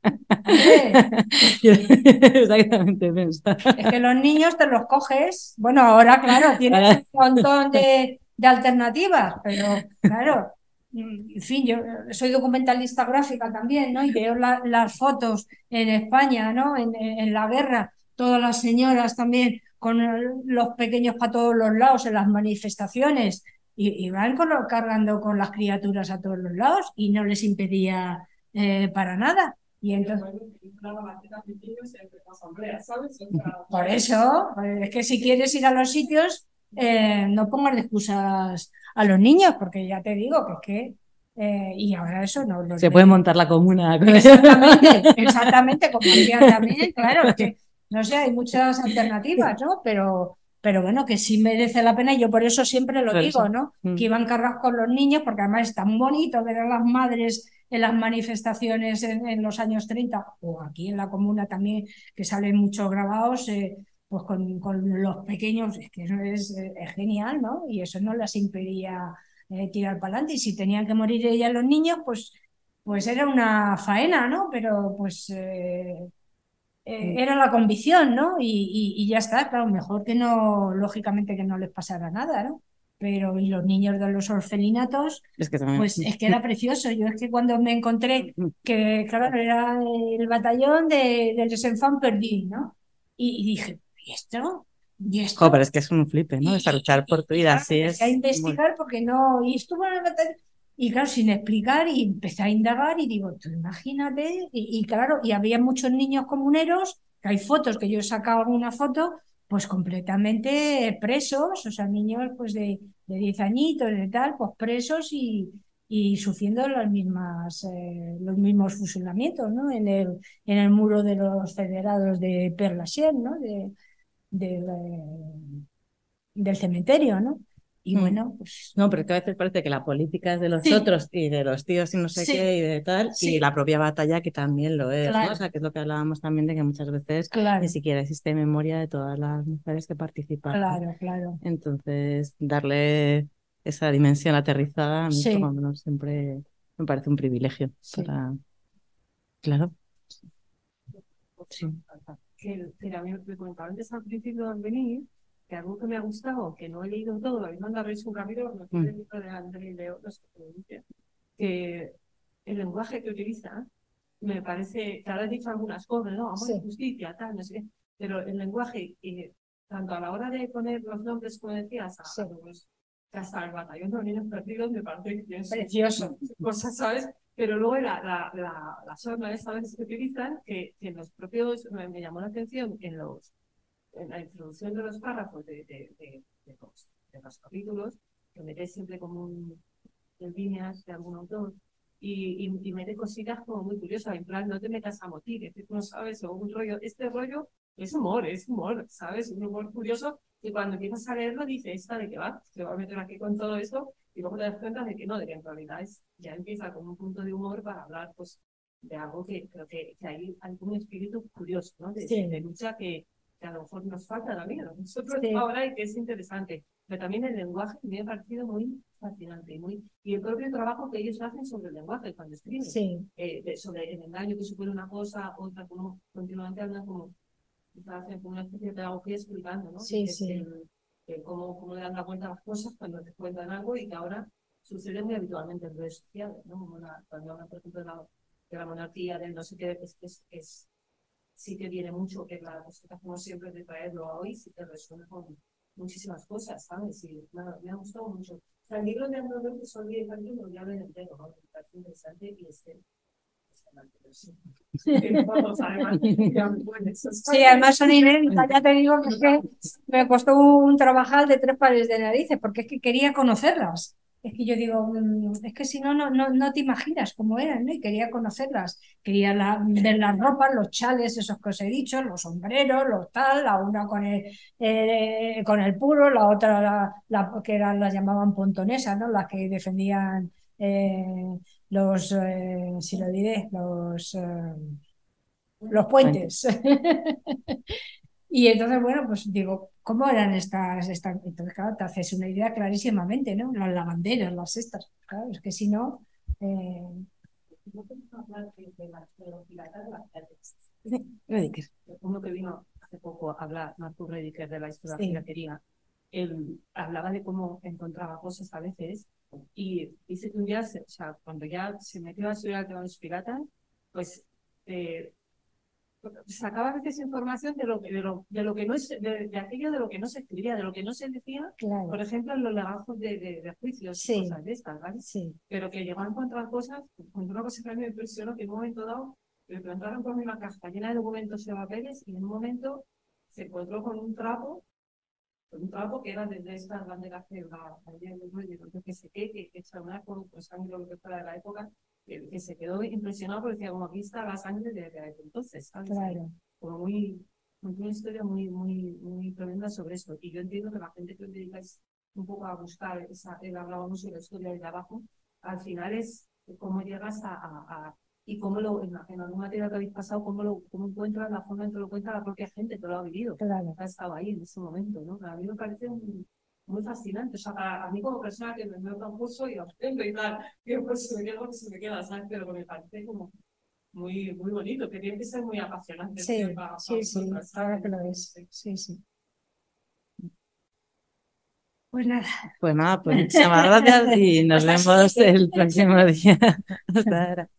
Exactamente, es que los niños te los coges. Bueno, ahora, claro, tienes un montón de, de alternativas, pero claro, en fin, yo soy documentalista gráfica también, ¿no? Y veo la- las fotos en España, ¿no? En, la guerra, todas las señoras también con los pequeños para todos los lados en las manifestaciones y, y van con cargando con las criaturas a todos los lados y no les impedía eh, para nada. Y entonces, por eso, es que si quieres ir a los sitios, eh, no pongas de excusas a los niños, porque ya te digo que es que, eh, y ahora eso no lo Se puede montar la comuna. Exactamente, exactamente, como decía también, claro, es que no sé, hay muchas alternativas, ¿no? Pero, pero bueno, que sí merece la pena y yo por eso siempre lo digo. ¿no? Mm. Que iban cargados con los niños, porque además es tan bonito ver a las madres en las manifestaciones en, en los años 30, o aquí en la comuna también, que salen muchos grabados, eh, pues con, con los pequeños, es que eso es, eh, es genial, ¿no? Y eso no les impedía eh, tirar para adelante. Y si tenían que morir ellas los niños, pues pues era una faena, ¿no? Pero pues eh, eh, era la convicción, ¿no? Y, y- y ya está, claro, mejor que no, lógicamente que no les pasara nada, ¿no? Pero y los niños de los orfelinatos, Es que también. pues es que era precioso. Yo es que cuando me encontré que, claro, era el batallón de, del Desenfant Perdí, ¿no? Y, y dije, ¿y esto? ¿Y esto? Jo, pero es que es un flipe, ¿no? Y- Es a luchar por tu vida, así es. a investigar porque no, y estuvo en batallón, y claro, sin explicar, y empecé a indagar, y digo, tú imagínate, y, y claro, y había muchos niños comuneros, que hay fotos, que yo he sacado alguna foto, pues completamente presos, o sea, niños pues de, de 10 añitos, de tal, pues presos y, y sufriendo las mismas, eh, los mismos fusilamientos, ¿no? En el, en el muro de los federados de Lachaise, ¿no? De, del, eh, del cementerio, ¿no? Y Mm. bueno, pues No, pero es que a veces parece que la política es de los Sí. otros y de los tíos y no sé Sí. qué y de tal, Sí. y la propia batalla que también lo es, ¿no? O sea, que es lo que hablábamos también de que muchas veces claro, ni siquiera existe memoria de todas las mujeres que participan. claro, claro. Entonces, darle esa dimensión aterrizada, a mí lo menos siempre me parece un privilegio para... Claro. Sí. Que, que mí me comentaba antes al principio al venir, que algo que me ha gustado, que no he leído todo, lo habéis mandado un capítulo, no tiene el libro de André Leo, no sé que el lenguaje que utiliza me parece, ahora he dicho algunas cosas, ¿no? Amor Sí. justicia, tal, no sé qué, pero el lenguaje, eh, tanto a la hora de poner los nombres, como decías, a, Sí. que hasta el batallón de los niños perdidos, me parece que es Precioso. cosas, ¿sabes? Pero luego la, la, la, la forma esta vez que utilizan, que, que en los propios, me, me llamó la atención en los en la introducción de los párrafos de, de, de, de los, los capítulos, que metes siempre como un en líneas de algún autor, y, y, y mete cositas como muy curiosas, en plan, no te metas a motir, es que tú no sabes, o un rollo, este rollo es humor, es humor, ¿sabes? Un humor curioso, y cuando empiezas a leerlo dices, ¿esta de qué va? Se va a meter aquí con todo esto, y luego te das cuenta de que no, de que en realidad es, ya empieza con un punto de humor para hablar, pues, de algo que creo que, que hay algún espíritu curioso, ¿no? De, Sí. de lucha que, que a lo mejor nos falta también a nosotros Sí. ahora y que es interesante. Pero también el lenguaje me ha parecido muy fascinante y muy y el propio trabajo que ellos hacen sobre el lenguaje cuando escriben, Sí, eh, de- sobre el engaño que supone una cosa, otra, como continuamente hablan como, hacen como una especie de pedagogía explicando, ¿no? Sí, sí. el- el cómo, cómo le dan la vuelta a las cosas cuando te cuentan algo y que ahora sucede muy habitualmente en redes sociales, ¿no? Como la- cuando hablan, por ejemplo, de la, de la monarquía, del no sé qué, es, es, es sí que viene mucho que la cosa como siempre de traerlo a hoy, sí que resuena con muchísimas cosas, ¿sabes? Y nada, me ha gustado mucho. O sea, el libro de Andrés que son 10 capítulos, ya lo entero, ¿no? Me parece interesante y este, Sí, además son inéditas, ya te digo que, es que me costó un trabajal de tres pares de narices, porque es que quería conocerlas. Es que yo digo, mm, es que si no, no, no, no te imaginas cómo eran, ¿no? Y quería conocerlas. Quería la- ver las ropas, los chales, esos que os he dicho, los sombreros, los tal, la una con el, eh, con el puro, la otra, la, la- que eran, las llamaban pontonesas, ¿no? Las que defendían eh, los, eh, si lo diré, los, eh, los puentes. Y entonces, bueno, pues digo, ¿cómo eran estas, estas? Entonces, claro, te haces una idea clarísimamente, ¿no? Las lavanderas, las estas. Claro, es que si no. eh, Rediker. Uno que vino hace poco a hablar, Marco Rediker, de la historia de Sí. la piratería, él hablaba de cómo encontraba cosas a veces y dice que un día, se- o sea, cuando ya se metió a estudiar el tema de los piratas, pues eh, sacaba a veces información de lo, de lo, de lo que no es, de, de aquello de lo que no se escribía, de lo que no se decía, claro. por ejemplo, en los legajos de, de, de juicios, Sí. cosas de estas, ¿vale? Sí, pero que llegó a encontrar cosas, encontró una cosa que a mí me impresionó, que en un momento dado le plantaron con una caja llena de documentos y de papeles y en un momento se encontró con un trapo, con un trapo que era desde estas banderas que la ayer del rollo, entonces que se que, que, que echa una con sangre o lo que fuera de la época, que, que se quedó impresionado porque decía, como aquí está la sangre de, de entonces, ¿sabes? claro. Como muy, muy- una historia muy, muy, muy tremenda sobre esto. Y yo entiendo que la gente que os dedicáis un poco a buscar, esa, él hablaba mucho de la historia de abajo, al final es cómo llegas a, a- a- y cómo lo, en, en algún material que habéis pasado, cómo lo cómo encuentras la forma en que lo cuenta la propia gente que lo ha vivido, Claro. que ha estado ahí en ese momento, ¿no? A mí me parece un- muy fascinante, o sea, para a mí como persona que me veo tan curso y aprendo y tal, que pues se me queda se me queda, ¿sabes? Pero me parece como muy, muy bonito, que tiene que ser muy apasionante. Sí, tío, para- sí, para sí, lo es. Sí, sí. Pues nada, Pues nada, pues muchísimas gracias y nos vemos el próximo día. Hasta ahora.